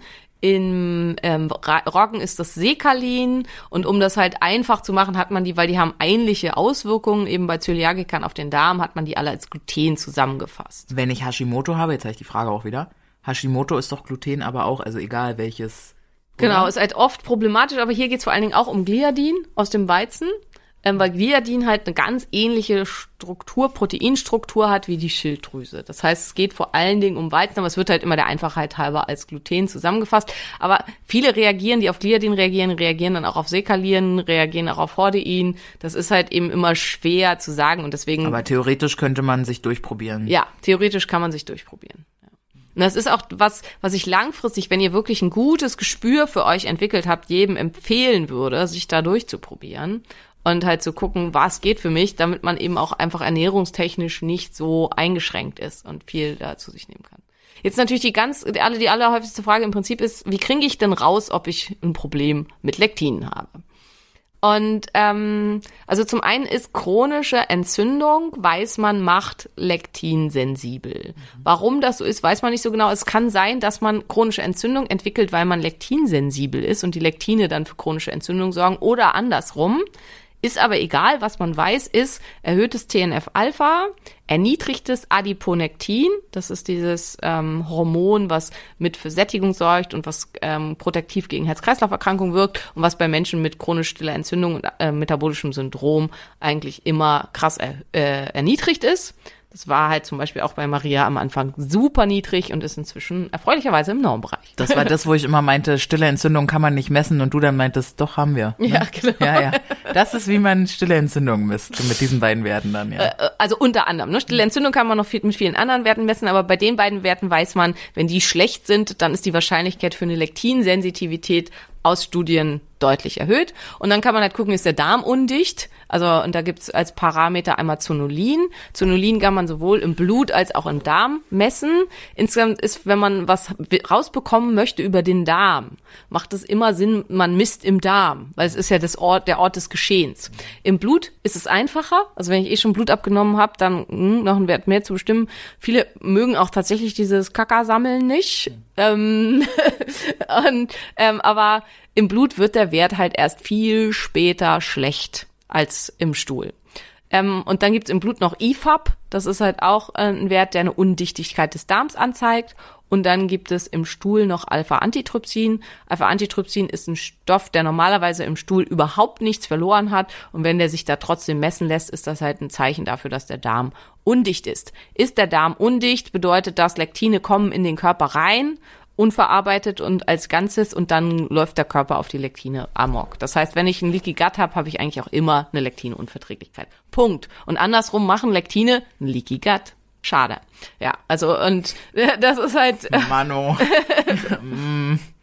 Im ähm, Roggen ist das Sekalin und um das halt einfach zu machen, hat man die, weil die haben ähnliche Auswirkungen, eben bei Zöliakikern auf den Darm, hat man die alle als Gluten zusammengefasst. Wenn ich Hashimoto habe, jetzt habe ich die Frage auch wieder. Hashimoto ist doch Gluten, aber auch, also egal welches. Genau, oder? ist halt oft problematisch, aber hier geht's vor allen Dingen auch um Gliadin aus dem Weizen, ähm, weil Gliadin halt eine ganz ähnliche Struktur, Proteinstruktur hat wie die Schilddrüse. Das heißt, es geht vor allen Dingen um Weizen, aber es wird halt immer der Einfachheit halber als Gluten zusammengefasst. Aber viele reagieren, die auf Gliadin reagieren, reagieren dann auch auf Sekalin, reagieren auch auf Hordein. Das ist halt eben immer schwer zu sagen und deswegen Aber theoretisch könnte man sich durchprobieren. ja, theoretisch kann man sich durchprobieren. Und das ist auch was, was ich langfristig, wenn ihr wirklich ein gutes Gespür für euch entwickelt habt, jedem empfehlen würde, sich da durchzuprobieren und halt zu gucken, was geht für mich, damit man eben auch einfach ernährungstechnisch nicht so eingeschränkt ist und viel da zu sich nehmen kann. Jetzt natürlich die ganz, die, alle, die allerhäufigste Frage im Prinzip ist, wie kriege ich denn raus, ob ich ein Problem mit Lektinen habe? Und ähm, also zum einen ist chronische Entzündung, weiß man, macht Lektin sensibel. Warum das so ist, weiß man nicht so genau. Es kann sein, dass man chronische Entzündung entwickelt, weil man lektinsensibel ist und die Lektine dann für chronische Entzündung sorgen oder andersrum. Ist aber egal, was man weiß, ist erhöhtes TNF-Alpha, erniedrigtes Adiponektin, das ist dieses ähm, Hormon, was mit für Sättigung sorgt und was ähm, protektiv gegen Herz-Kreislauf-Erkrankungen wirkt und was bei Menschen mit chronisch stiller Entzündung und äh, metabolischem Syndrom eigentlich immer krass er, äh, erniedrigt ist. Das war halt zum Beispiel auch bei Maria am Anfang super niedrig und ist inzwischen erfreulicherweise im Normbereich. Das war das, wo ich immer meinte, stille Entzündung kann man nicht messen und du dann meintest, doch haben wir. ne? Ja, genau. Ja, ja. Das ist, wie man stille Entzündung misst, mit diesen beiden Werten dann, ja. Äh, also unter anderem. Ne? Stille Entzündung kann man noch viel, mit vielen anderen Werten messen, aber bei den beiden Werten weiß man, wenn die schlecht sind, dann ist die Wahrscheinlichkeit für eine Lektinsensitivität aus Studien deutlich erhöht. Und dann kann man halt gucken, ist der Darm undicht? Also, und da gibt's als Parameter einmal Zonulin. Zonulin kann man sowohl im Blut als auch im Darm messen. Insgesamt ist, wenn man was rausbekommen möchte über den Darm, macht es immer Sinn, man misst im Darm, weil es ist ja das Ort, der Ort des Geschehens. Im Blut ist es einfacher. Also wenn ich eh schon Blut abgenommen habe, dann hm, noch einen Wert mehr zu bestimmen. Viele mögen auch tatsächlich dieses Kackersammeln nicht. Ähm, und, ähm, aber im Blut wird der Wert halt erst viel später schlecht als im Stuhl. Ähm, und dann gibt's im Blut noch IFAP, das ist halt auch äh, ein Wert, der eine Undichtigkeit des Darms anzeigt. Und dann gibt es im Stuhl noch Alpha-Antitrypsin. Alpha-Antitrypsin ist ein Stoff, der normalerweise im Stuhl überhaupt nichts verloren hat. Und wenn der sich da trotzdem messen lässt, ist das halt ein Zeichen dafür, dass der Darm undicht ist. Ist der Darm undicht, bedeutet das, Lektine kommen in den Körper rein unverarbeitet und als Ganzes und dann läuft der Körper auf die Lektine amok. Das heißt, wenn ich ein Leaky Gut habe, habe ich eigentlich auch immer eine Lektinunverträglichkeit. Punkt. Und andersrum machen Lektine ein Leaky Gut. Schade. Ja, also und das ist halt Mano.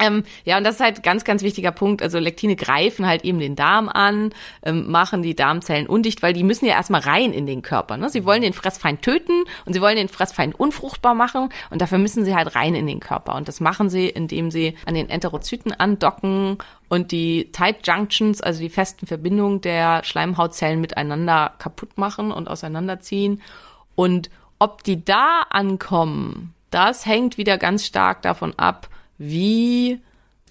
ähm, ja, und das ist halt ganz, ganz wichtiger Punkt. Also Lektine greifen halt eben den Darm an, ähm, machen die Darmzellen undicht, weil die müssen ja erstmal rein in den Körper. Ne? Sie wollen den Fressfeind töten und sie wollen den Fressfeind unfruchtbar machen und dafür müssen sie halt rein in den Körper. Und das machen sie, indem sie an den Enterozyten andocken und die Tight Junctions, also die festen Verbindungen der Schleimhautzellen miteinander kaputt machen und auseinanderziehen. Und ob die da ankommen, das hängt wieder ganz stark davon ab, wie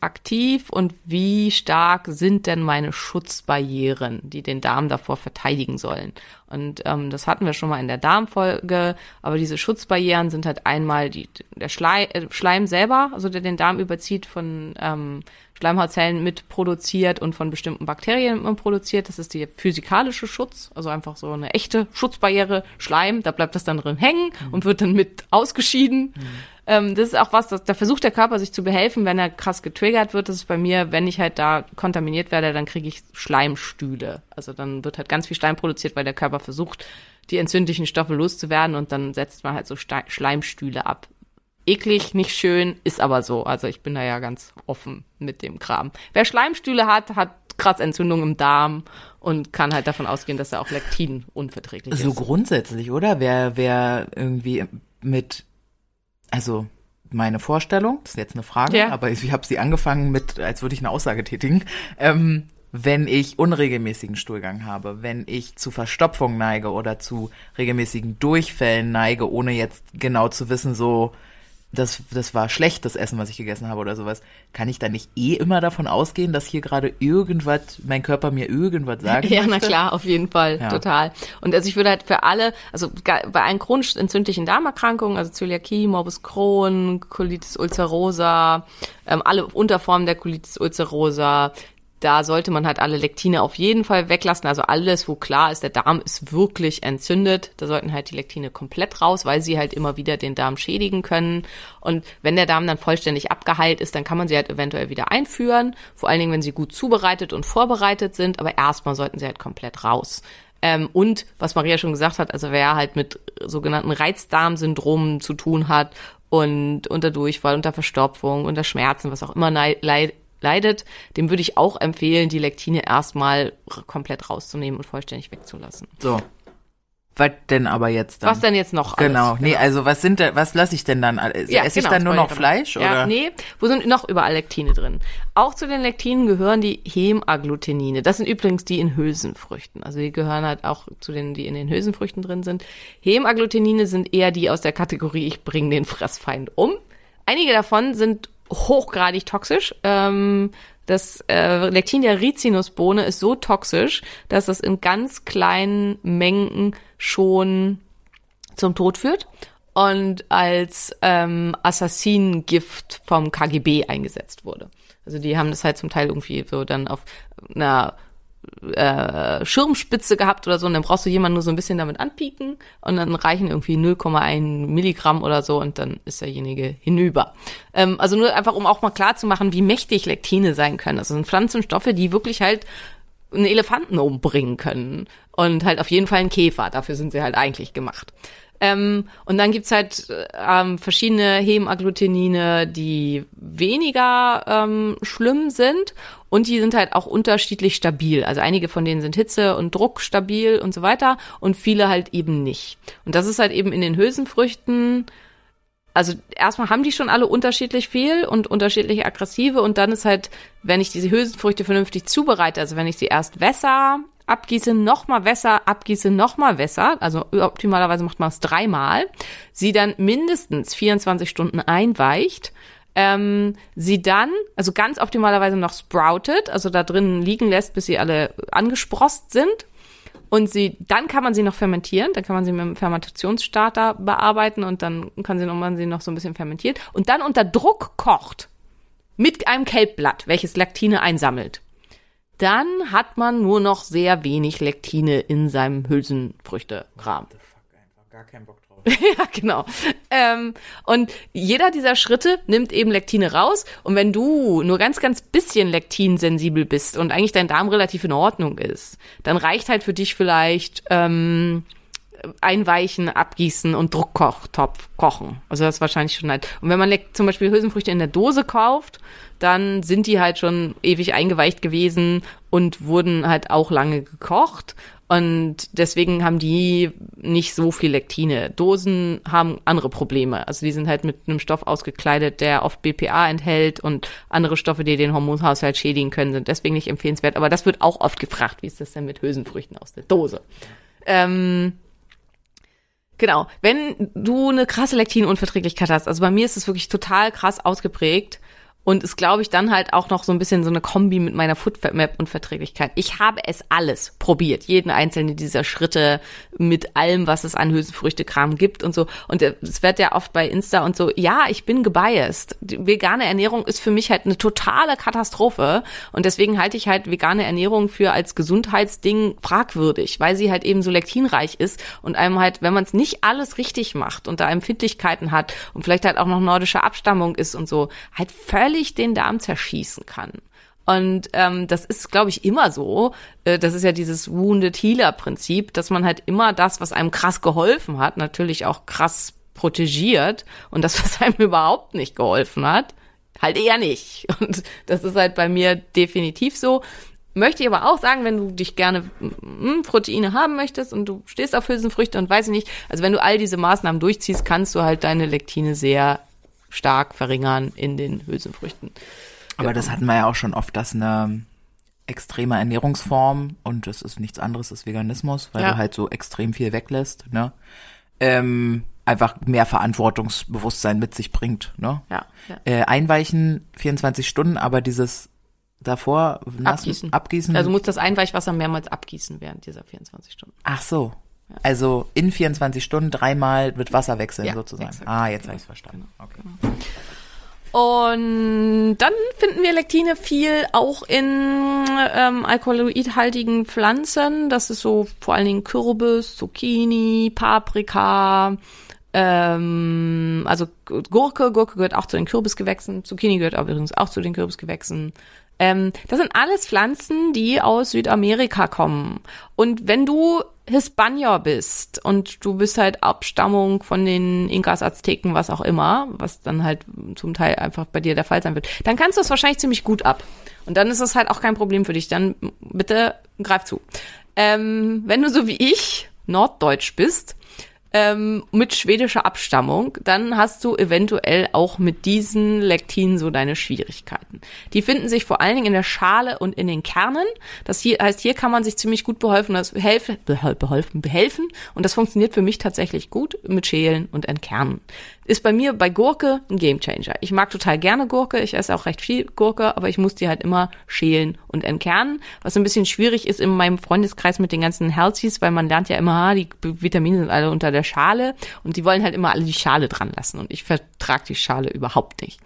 aktiv und wie stark sind denn meine Schutzbarrieren, die den Darm davor verteidigen sollen. Und ähm, das hatten wir schon mal in der Darmfolge, aber diese Schutzbarrieren sind halt einmal die, der Schlei, äh, Schleim selber, also der den Darm überzieht, von ähm, Schleimhautzellen mitproduziert und von bestimmten Bakterien produziert. Das ist der physikalische Schutz, also einfach so eine echte Schutzbarriere, Schleim, da bleibt das dann drin hängen und wird dann mit ausgeschieden. Ähm, das ist auch was, das, da versucht der Körper sich zu behelfen, wenn er krass getriggert wird. Das ist bei mir, wenn ich halt da kontaminiert werde, dann kriege ich Schleimstühle. Also dann wird halt ganz viel Schleim produziert, weil der Körper versucht, die entzündlichen Stoffe loszuwerden und dann setzt man halt so Ste Schleimstühle ab. Eklig, nicht schön, ist aber so. Also ich bin da ja ganz offen mit dem Kram. Wer Schleimstühle hat, hat krass Entzündung im Darm und kann halt davon ausgehen, dass er auch Lektin unverträglich So ist. grundsätzlich, oder? Wer, wer irgendwie mit, also meine Vorstellung, das ist jetzt eine Frage, Ja. aber ich habe sie angefangen mit, als würde ich eine Aussage tätigen. Ähm, wenn ich unregelmäßigen Stuhlgang habe, wenn ich zu Verstopfung neige oder zu regelmäßigen Durchfällen neige, ohne jetzt genau zu wissen, so das, das war schlecht, das Essen, was ich gegessen habe oder sowas, kann ich dann nicht eh immer davon ausgehen, dass hier gerade irgendwas, mein Körper mir irgendwas sagt? Ja, na klar, auf jeden Fall, Ja. total. Und also ich würde halt für alle, also bei allen chronisch entzündlichen Darmerkrankungen, also Zöliakie, Morbus Crohn, Colitis ulcerosa, ähm, alle Unterformen der Colitis ulcerosa, da sollte man halt alle Lektine auf jeden Fall weglassen. Also alles, wo klar ist, der Darm ist wirklich entzündet, da sollten halt die Lektine komplett raus, weil sie halt immer wieder den Darm schädigen können. Und wenn der Darm dann vollständig abgeheilt ist, dann kann man sie halt eventuell wieder einführen. Vor allen Dingen, wenn sie gut zubereitet und vorbereitet sind. Aber erstmal sollten sie halt komplett raus. Ähm, und was Maria schon gesagt hat, also wer halt mit sogenannten Reizdarmsyndromen zu tun hat und unter Durchfall, unter Verstopfung, unter Schmerzen, was auch immer nei- leid, leidet, dem würde ich auch empfehlen, die Lektine erstmal komplett rauszunehmen und vollständig wegzulassen. So. Was denn aber jetzt dann? Was denn jetzt noch? alles? Genau, nee, also was sind da, was lasse ich denn dann? Also, Ja, esse ich genau, dann nur noch. Fleisch ja, oder? Nee, wo sind noch überall Lektine drin? Auch zu den Lektinen gehören die Hemagglutinin. Das sind übrigens die in Hülsenfrüchten. Also die gehören halt auch zu denen, die in den Hülsenfrüchten drin sind. Hemagglutinin sind eher die aus der Kategorie, ich bringe den Fressfeind um. Einige davon sind hochgradig toxisch. Ähm, das äh, Lektin der Rizinusbohne ist so toxisch, dass es in ganz kleinen Mengen schon zum Tod führt und als ähm, Assassinengift vom KGB eingesetzt wurde. Also die haben das halt zum Teil irgendwie so dann auf einer äh, Schirmspitze gehabt oder so und dann brauchst du jemanden nur so ein bisschen damit anpieken und dann reichen irgendwie 0,1 Milligramm oder so und dann ist derjenige hinüber. Ähm, also nur einfach, um auch mal klar zu machen, wie mächtig Lektine sein können. Das sind Pflanzenstoffe, die wirklich halt einen Elefanten umbringen können und halt auf jeden Fall einen Käfer. Dafür sind sie halt eigentlich gemacht. Ähm, und dann gibt's halt ähm, verschiedene Hemagglutinine, die weniger ähm, schlimm sind und die sind halt auch unterschiedlich stabil. Also einige von denen sind Hitze und Druck stabil und so weiter und viele halt eben nicht. Und das ist halt eben in den Hülsenfrüchten also erstmal haben die schon alle unterschiedlich viel und unterschiedliche aggressive und dann ist halt, wenn ich diese Hülsenfrüchte vernünftig zubereite, also wenn ich sie erst wässer, abgieße, nochmal wässer, abgieße, nochmal wässer, also optimalerweise macht man es dreimal, sie dann mindestens 24 Stunden einweicht, ähm, sie dann, also ganz optimalerweise noch sproutet, also da drin liegen lässt, bis sie alle angesprost sind und sie, dann kann man sie noch fermentieren, dann kann man sie mit einem Fermentationsstarter bearbeiten und dann kann sie noch, man sie noch so ein bisschen fermentiert und dann unter Druck kocht mit einem Kelbblatt, welches Lektine einsammelt. Dann hat man nur noch sehr wenig Lektine in seinem Hülsenfrüchtekram. Gar keinen Bock. Ja, genau. Ähm, und jeder dieser Schritte nimmt eben Lektine raus. Und wenn du nur ganz, ganz bisschen lektinsensibel bist und eigentlich dein Darm relativ in Ordnung ist, dann reicht halt für dich vielleicht ähm, einweichen, abgießen und Druckkochtopf kochen. Also das ist wahrscheinlich schon halt. Und wenn man zum Beispiel Hülsenfrüchte in der Dose kauft, dann sind die halt schon ewig eingeweicht gewesen und wurden halt auch lange gekocht. Und deswegen haben die nicht so viel Lektine. Dosen haben andere Probleme. Also die sind halt mit einem Stoff ausgekleidet, der oft BPA enthält und andere Stoffe, die den Hormonhaushalt schädigen können, sind deswegen nicht empfehlenswert. Aber das wird auch oft gefragt, wie ist das denn mit Hülsenfrüchten aus der Dose? Ähm, Genau. Wenn du eine krasse Lektinunverträglichkeit hast, also bei mir ist es wirklich total krass ausgeprägt und ist, glaube ich, dann halt auch noch so ein bisschen so eine Kombi mit meiner Foodmap-Unverträglichkeit. Ich habe es alles probiert, jeden einzelnen dieser Schritte mit allem, was es an Hülsenfrüchtekram gibt und so. Und es wird ja oft bei Insta und so, ja, ich bin gebiased. Die vegane Ernährung ist für mich halt eine totale Katastrophe und deswegen halte ich halt vegane Ernährung für als Gesundheitsding fragwürdig, weil sie halt eben so lektinreich ist und einem halt, wenn man es nicht alles richtig macht und da Empfindlichkeiten hat und vielleicht halt auch noch nordische Abstammung ist und so, halt völlig den Darm zerschießen kann. Und ähm, das ist, glaube ich, immer so. Äh, das ist ja dieses Wounded Healer-Prinzip, dass man halt immer das, was einem krass geholfen hat, natürlich auch krass protegiert und das, was einem überhaupt nicht geholfen hat, halt eher nicht. Und das ist halt bei mir definitiv so. Möchte ich aber auch sagen, wenn du dich gerne mm, Proteine haben möchtest und du stehst auf Hülsenfrüchte und weiß ich nicht, also wenn du all diese Maßnahmen durchziehst, kannst du halt deine Lektine sehr stark verringern in den Hülsenfrüchten. Aber das hatten wir ja auch schon oft, dass eine extreme Ernährungsform und das ist nichts anderes als Veganismus, weil Ja. du halt so extrem viel weglässt, ne? Ähm, einfach mehr Verantwortungsbewusstsein mit sich bringt. Ne? Ja, ja. Äh, einweichen 24 Stunden, aber dieses davor nass, Abgießen. abgießen. Also du musst das Einweichwasser mehrmals abgießen während dieser 24 Stunden. Ach so. Also in 24 Stunden dreimal wird Wasser wechseln Ja, sozusagen. exakt. Ah, jetzt habe ich es verstanden. Okay. Und dann finden wir Lektine viel auch in ähm, alkaloidhaltigen Pflanzen. Das ist so vor allen Dingen Kürbis, Zucchini, Paprika, ähm, also Gurke. Gurke gehört auch zu den Kürbisgewächsen. Zucchini gehört übrigens auch zu den Kürbisgewächsen. Ähm, das sind alles Pflanzen, die aus Südamerika kommen. Und wenn du Hispanier bist und du bist halt Abstammung von den Inkas, Azteken, was auch immer, was dann halt zum Teil einfach bei dir der Fall sein wird, dann kannst du es wahrscheinlich ziemlich gut ab. Und dann ist es halt auch kein Problem für dich. Dann bitte greif zu. Ähm, wenn du so wie ich norddeutsch bist, ähm, mit schwedischer Abstammung, dann hast du eventuell auch mit diesen Lektinen so deine Schwierigkeiten. Die finden sich vor allen Dingen in der Schale und in den Kernen. Das hier heißt, hier kann man sich ziemlich gut behelfen, das behelfen, behelfen, behelfen. Und das funktioniert für mich tatsächlich gut mit Schälen und Entkernen. Ist bei mir bei Gurke ein Gamechanger. Ich mag total gerne Gurke, ich esse auch recht viel Gurke, aber ich muss die halt immer schälen und entkernen, was ein bisschen schwierig ist in meinem Freundeskreis mit den ganzen Healthies, weil man lernt ja immer, ah, die Vitamine sind alle unter der Schale und die wollen halt immer alle die Schale dran lassen und ich vertrag die Schale überhaupt nicht.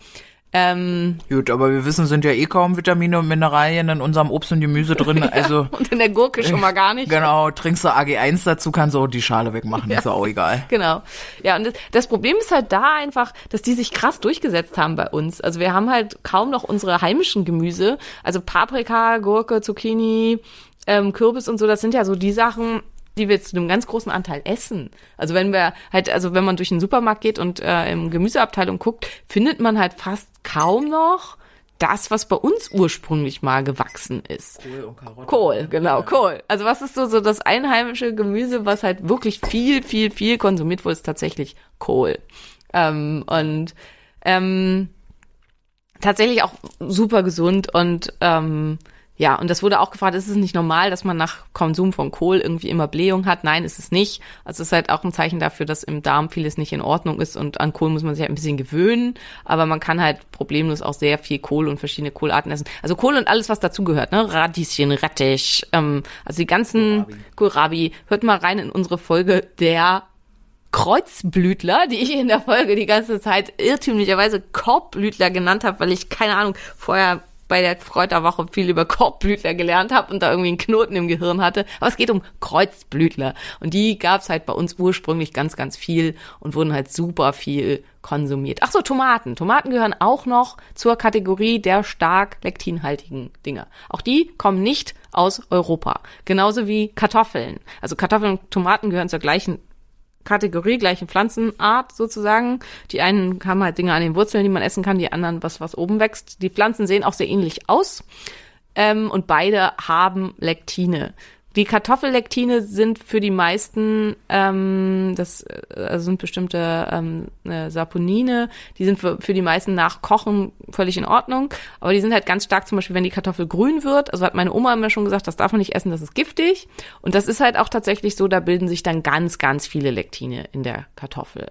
Ähm, Gut, aber wir wissen, sind ja eh kaum Vitamine und Mineralien in unserem Obst und Gemüse drin. Also und in der Gurke schon mal gar nicht. genau, trinkst du AG1 dazu, kannst du auch die Schale wegmachen. Ist ja auch egal. Genau. Ja, und das, das Problem ist halt da einfach, dass die sich krass durchgesetzt haben bei uns. Also wir haben halt kaum noch unsere heimischen Gemüse. Also Paprika, Gurke, Zucchini, ähm, Kürbis und so, das sind ja so die Sachen, die wir zu einem ganz großen Anteil essen. Also wenn wir halt, also wenn man durch den Supermarkt geht und äh, im Gemüseabteilung guckt, findet man halt fast kaum noch das, was bei uns ursprünglich mal gewachsen ist. Kohl und Karotte. Kohl, genau, Kohl. Also was ist so, so das einheimische Gemüse, was halt wirklich viel, viel, viel konsumiert wurde, ist tatsächlich Kohl. Ähm, und ähm, tatsächlich auch super gesund und ähm, ja, und das wurde auch gefragt, ist es nicht normal, dass man nach Konsum von Kohl irgendwie immer Blähung hat? Nein, ist es nicht. Also es ist halt auch ein Zeichen dafür, dass im Darm vieles nicht in Ordnung ist und an Kohl muss man sich halt ein bisschen gewöhnen. Aber man kann halt problemlos auch sehr viel Kohl und verschiedene Kohlarten essen. Also Kohl und alles, was dazugehört, ne? Radieschen, Rettich, ähm, also die ganzen Kohlrabi. Hört mal rein in unsere Folge der Kreuzblütler, die ich in der Folge die ganze Zeit irrtümlicherweise Korbblütler genannt habe, weil ich keine Ahnung vorher bei der Kräuterwoche viel über Korbblütler gelernt habe und da irgendwie einen Knoten im Gehirn hatte. Aber es geht um Kreuzblütler. Und die gab's halt bei uns ursprünglich ganz, ganz viel und wurden halt super viel konsumiert. Ach so, Tomaten. Tomaten gehören auch noch zur Kategorie der stark lektinhaltigen Dinge. Auch die kommen nicht aus Europa. Genauso wie Kartoffeln. Also Kartoffeln und Tomaten gehören zur gleichen Kategorie, gleichen Pflanzenart sozusagen. Die einen haben halt Dinge an den Wurzeln, die man essen kann, die anderen was, was oben wächst. Die Pflanzen sehen auch sehr ähnlich aus. Ähm, und beide haben Lektine. Die Kartoffellektine sind für die meisten, ähm, das äh, sind bestimmte ähm, äh, Saponine, die sind für, für die meisten nach Kochen völlig in Ordnung, aber die sind halt ganz stark zum Beispiel, wenn die Kartoffel grün wird, also hat meine Oma immer schon gesagt, das darf man nicht essen, das ist giftig. Und das ist halt auch tatsächlich so, da bilden sich dann ganz, ganz viele Lektine in der Kartoffel.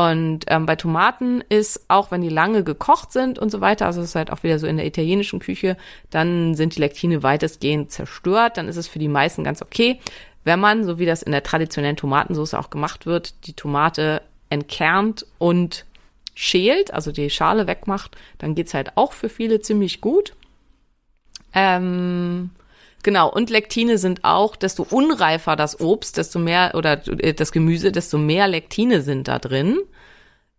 Und ähm, bei Tomaten ist, auch wenn die lange gekocht sind und so weiter, also es ist halt auch wieder so in der italienischen Küche, dann sind die Lektine weitestgehend zerstört, dann ist es für die meisten ganz okay. Wenn man, so wie das in der traditionellen Tomatensauce auch gemacht wird, die Tomate entkernt und schält, also die Schale wegmacht, dann geht's halt auch für viele ziemlich gut. Ähm, Genau, und Lektine sind auch, desto unreifer das Obst, desto mehr, oder äh, das Gemüse, desto mehr Lektine sind da drin.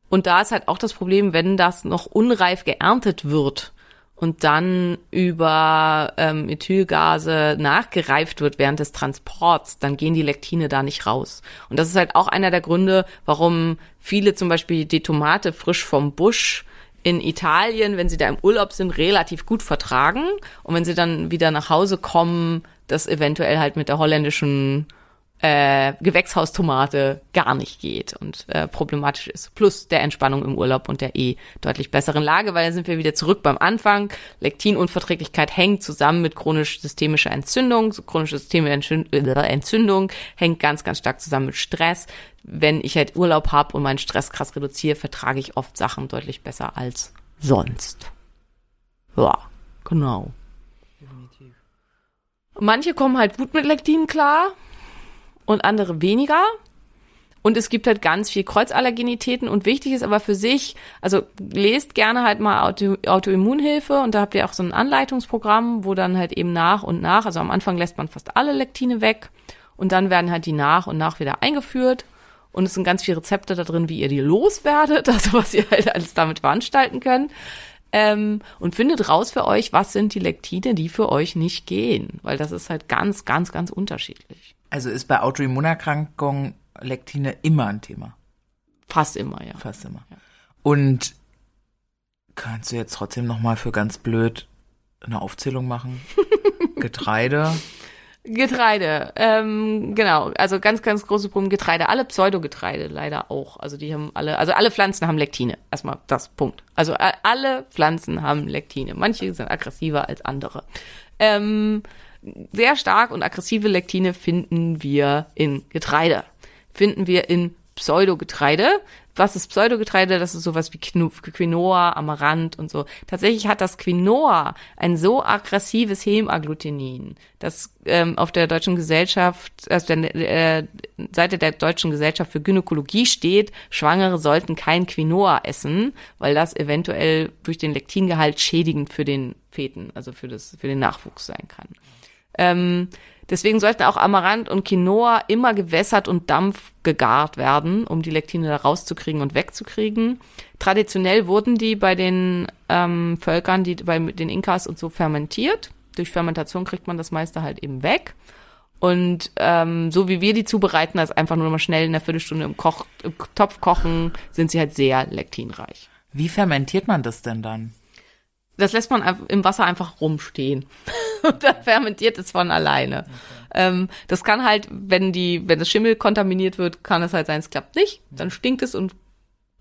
Und da ist halt auch das Problem, wenn das noch unreif geerntet wird und dann über ähm, Ethylgase nachgereift wird während des Transports, dann gehen die Lektine da nicht raus. Und das ist halt auch einer der Gründe, warum viele zum Beispiel die Tomate frisch vom Busch in Italien, wenn sie da im Urlaub sind, relativ gut vertragen. Und wenn sie dann wieder nach Hause kommen, das eventuell halt mit der holländischen äh, Gewächshaustomate gar nicht geht und äh, problematisch ist. Plus der Entspannung im Urlaub und der eh deutlich besseren Lage, weil da sind wir wieder zurück beim Anfang. Lektinunverträglichkeit hängt zusammen mit chronisch-systemischer Entzündung. So chronische systemische Entzündung hängt ganz, ganz stark zusammen mit Stress. Wenn ich halt Urlaub habe und meinen Stress krass reduziere, vertrage ich oft Sachen deutlich besser als sonst. Ja, genau. Manche kommen halt gut mit Lektin klar und andere weniger. Und es gibt halt ganz viel Kreuzallergenitäten und wichtig ist aber für sich, also lest gerne halt mal Auto, Autoimmunhilfe und da habt ihr auch so ein Anleitungsprogramm, wo dann halt eben nach und nach, also am Anfang lässt man fast alle Lektine weg und dann werden halt die nach und nach wieder eingeführt und es sind ganz viele Rezepte da drin, wie ihr die loswerdet, also was ihr halt alles damit veranstalten könnt. Ähm, und findet raus für euch, was sind die Lektine, die für euch nicht gehen, weil das ist halt ganz, ganz, ganz unterschiedlich. Also ist bei Autoimmunerkrankungen Lektine immer ein Thema. Fast immer, ja. Fast immer. Und kannst du jetzt trotzdem noch mal für ganz blöd eine Aufzählung machen? Getreide. Getreide, ähm, genau, also ganz, ganz große Problem Getreide, alle Pseudogetreide leider auch. Also die haben alle, also alle Pflanzen haben Lektine. Erstmal das Punkt. Also alle Pflanzen haben Lektine. Manche sind aggressiver als andere. Ähm, sehr stark und aggressive Lektine finden wir in Getreide. Finden wir in Pseudogetreide. Was ist Pseudogetreide? Das ist sowas wie Quino- Quinoa, Amaranth und so. Tatsächlich hat das Quinoa ein so aggressives Hemagglutenin, dass ähm, auf der deutschen Gesellschaft, also der äh, Seite der deutschen Gesellschaft für Gynäkologie steht, Schwangere sollten kein Quinoa essen, weil das eventuell durch den Lektingehalt schädigend für den Feten, also für das für den Nachwuchs sein kann. Ähm, deswegen sollten auch Amaranth und Quinoa immer gewässert und Dampf gegart werden, um die Lektine da rauszukriegen und wegzukriegen. Traditionell wurden die bei den ähm, Völkern, die bei den Inkas und so fermentiert. Durch Fermentation kriegt man das meiste halt eben weg. Und ähm, so wie wir die zubereiten, also einfach nur mal schnell in einer Viertelstunde im, Koch, im Topf kochen, sind sie halt sehr lektinreich. Wie fermentiert man das denn dann? Das lässt man im Wasser einfach rumstehen. Und dann fermentiert es von alleine. Ähm, das kann halt, wenn die, wenn das Schimmel kontaminiert wird, kann es halt sein, es klappt nicht. Dann stinkt es und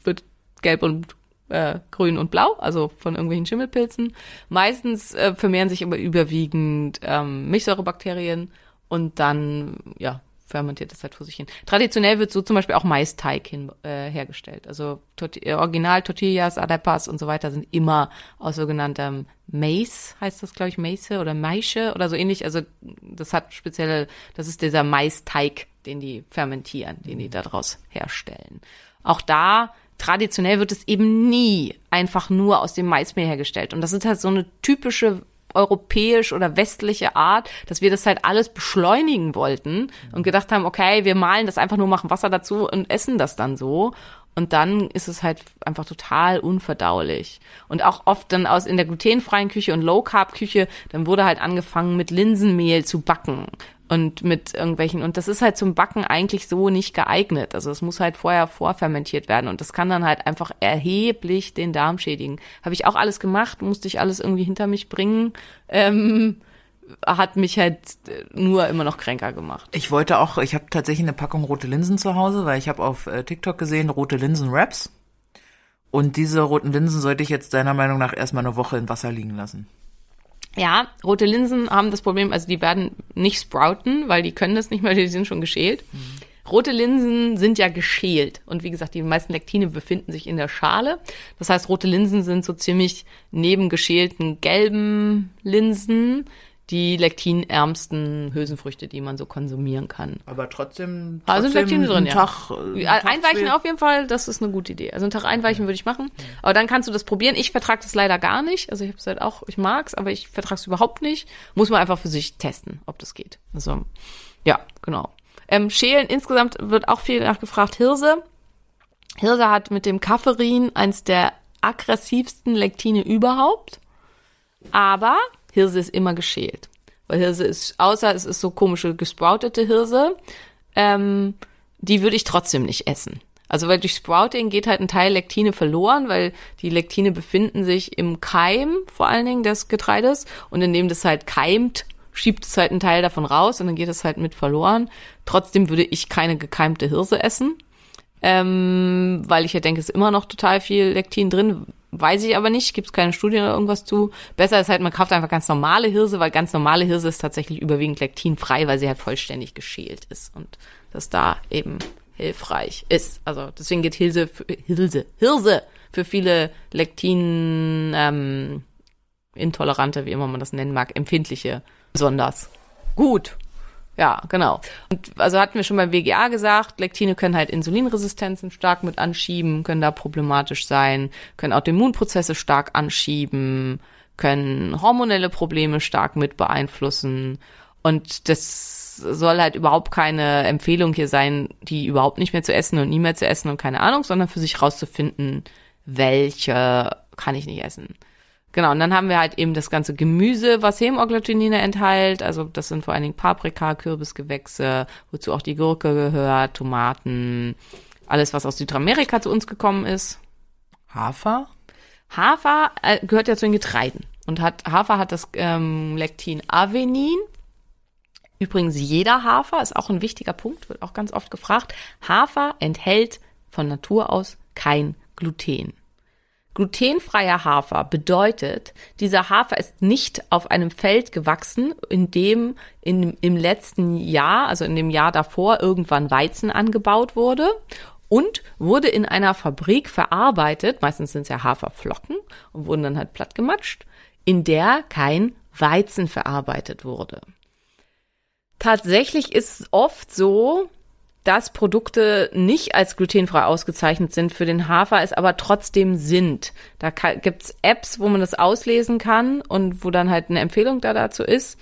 wird gelb und äh, grün und blau, also von irgendwelchen Schimmelpilzen. Meistens äh, vermehren sich aber überwiegend ähm, Milchsäurebakterien und dann, ja, fermentiert es halt vor sich hin. Traditionell wird so zum Beispiel auch Maisteig hin, äh, hergestellt. Also Torti äh, Original Tortillas, Arepas und so weiter sind immer aus sogenanntem Maize, heißt das, glaube ich, Maize oder Maische oder so ähnlich. Also das hat spezielle, das ist dieser Maisteig, den die fermentieren, den die daraus herstellen. Auch da traditionell wird es eben nie einfach nur aus dem Maismehl hergestellt. Und das ist halt so eine typische europäisch oder westliche Art, dass wir das halt alles beschleunigen wollten und gedacht haben, okay, wir malen das einfach nur, machen Wasser dazu und essen das dann so. Und dann ist es halt einfach total unverdaulich. Und auch oft dann aus in der glutenfreien Küche und Low Carb Küche, dann wurde halt angefangen mit Linsenmehl zu backen und mit irgendwelchen und das ist halt zum Backen eigentlich so nicht geeignet. Also es muss halt vorher vorfermentiert werden und das kann dann halt einfach erheblich den Darm schädigen. Habe ich auch alles gemacht, musste ich alles irgendwie hinter mich bringen. Ähm, hat mich halt nur immer noch kränker gemacht. Ich wollte auch, ich habe tatsächlich eine Packung rote Linsen zu Hause, weil ich habe auf äh, TikTok gesehen, rote Linsen Wraps. Und diese roten Linsen sollte ich jetzt deiner Meinung nach erstmal eine Woche in Wasser liegen lassen. Ja, rote Linsen haben das Problem, also die werden nicht sprouten, weil die können das nicht mehr, die sind schon geschält. Rote Linsen sind ja geschält. Und wie gesagt, die meisten Lektine befinden sich in der Schale. Das heißt, rote Linsen sind so ziemlich neben geschälten gelben Linsen die lektinärmsten Hülsenfrüchte, die man so konsumieren kann. Aber trotzdem, Also sind trotzdem Lektine drin, ja. Tag, äh, Ja, Tag Einweichen auf jeden Fall, das ist eine gute Idee. Also einen Tag einweichen würde ich machen. Aber dann kannst du das probieren. Ich vertrage das leider gar nicht. Also ich habe es halt auch, ich mag's, aber ich vertrage es überhaupt nicht. Muss man einfach für sich testen, ob das geht. Also ja, genau. Ähm, Schälen insgesamt wird auch viel nachgefragt. Hirse. Hirse hat mit dem Kafferin eins der aggressivsten Lektine überhaupt. Aber Hirse ist immer geschält. Weil Hirse ist, außer es ist so komische gesproutete Hirse, ähm, die würde ich trotzdem nicht essen. Also weil durch Sprouting geht halt ein Teil Lektine verloren, weil die Lektine befinden sich im Keim vor allen Dingen des Getreides und indem das halt keimt, schiebt es halt einen Teil davon raus und dann geht es halt mit verloren. Trotzdem würde ich keine gekeimte Hirse essen, ähm, weil ich ja denke, es ist immer noch total viel Lektin drin. Weiß ich aber nicht, gibt es keine Studien oder irgendwas zu. Besser ist halt, man kauft einfach ganz normale Hirse, weil ganz normale Hirse ist tatsächlich überwiegend lektinfrei, weil sie halt vollständig geschält ist und das da eben hilfreich ist. Also deswegen geht Hirse, für, Hirse, Hirse für viele Lektin ähm, intolerante, wie immer man das nennen mag, empfindliche besonders gut. Ja, genau. Und also hatten wir schon beim WGA gesagt, Lektine können halt Insulinresistenzen stark mit anschieben, können da problematisch sein, können Autoimmunprozesse stark anschieben, können hormonelle Probleme stark mit beeinflussen. Und das soll halt überhaupt keine Empfehlung hier sein, die überhaupt nicht mehr zu essen und nie mehr zu essen und keine Ahnung, sondern für sich rauszufinden, welche kann ich nicht essen. Genau, und dann haben wir halt eben das ganze Gemüse, was Hämoagglutinine enthält. Also das sind vor allen Dingen Paprika, Kürbisgewächse, wozu auch die Gurke gehört, Tomaten, alles, was aus Südamerika zu uns gekommen ist. Hafer? Hafer äh, gehört ja zu den Getreiden. Und hat, Hafer hat das ähm, Lektin Avenin. Übrigens, jeder Hafer ist auch ein wichtiger Punkt, wird auch ganz oft gefragt. Hafer enthält von Natur aus kein Gluten. Glutenfreier Hafer bedeutet, dieser Hafer ist nicht auf einem Feld gewachsen, in dem in, im letzten Jahr, also in dem Jahr davor, irgendwann Weizen angebaut wurde und wurde in einer Fabrik verarbeitet, meistens sind es ja Haferflocken und wurden dann halt platt gematscht, in der kein Weizen verarbeitet wurde. Tatsächlich ist es oft so, dass Produkte nicht als glutenfrei ausgezeichnet sind für den Hafer, es aber trotzdem sind. Da gibt's Apps, wo man das auslesen kann und wo dann halt eine Empfehlung da dazu ist.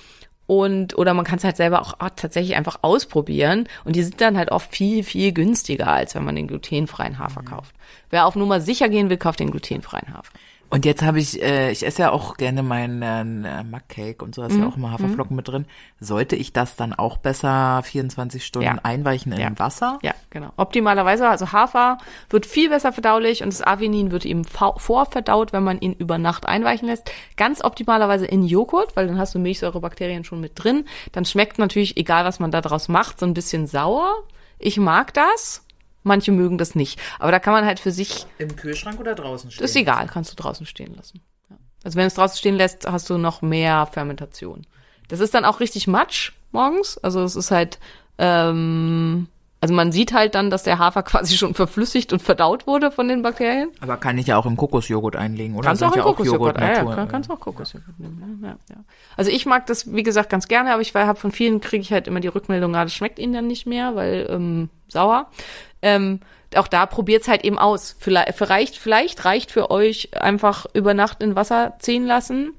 Und, oder man kann es halt selber auch tatsächlich einfach ausprobieren. Und die sind dann halt oft viel, viel günstiger, als wenn man den glutenfreien Hafer kauft. Wer auf Nummer sicher gehen will, kauft den glutenfreien Hafer. Und jetzt habe ich, äh, ich esse ja auch gerne meinen äh, Maccake und so, da ist Mhm. ja auch immer Haferflocken mit drin. Sollte ich das dann auch besser 24 Stunden Ja. einweichen in Ja. Wasser? Ja, genau. Optimalerweise, also Hafer wird viel besser verdaulich und das Avenin wird eben vorverdaut, wenn man ihn über Nacht einweichen lässt. Ganz optimalerweise in Joghurt, weil dann hast du Milchsäurebakterien schon mit drin. Dann schmeckt natürlich, egal was man da draus macht, so ein bisschen sauer. Ich mag das. Manche mögen das nicht. Aber da kann man halt für sich Im Kühlschrank oder draußen stehen? Ist egal, kannst du draußen stehen lassen. Ja. Also wenn du es draußen stehen lässt, hast du noch mehr Fermentation. Das ist dann auch richtig Matsch morgens. Also es ist halt, ähm, also man sieht halt dann, dass der Hafer quasi schon verflüssigt und verdaut wurde von den Bakterien. Aber kann ich ja auch im Kokosjoghurt einlegen, oder? Kannst du Sind auch ja Kokosjoghurt, ja, ja, kann, kannst auch Kokosjoghurt nehmen. Ja, ja, ja. Also ich mag das, wie gesagt, ganz gerne, aber ich habe von vielen kriege ich halt immer die Rückmeldung, ah, das schmeckt ihnen dann nicht mehr, weil ähm, sauer. Ähm, auch da probiert's halt eben aus. Vielleicht, vielleicht, vielleicht reicht für euch einfach über Nacht in Wasser ziehen lassen.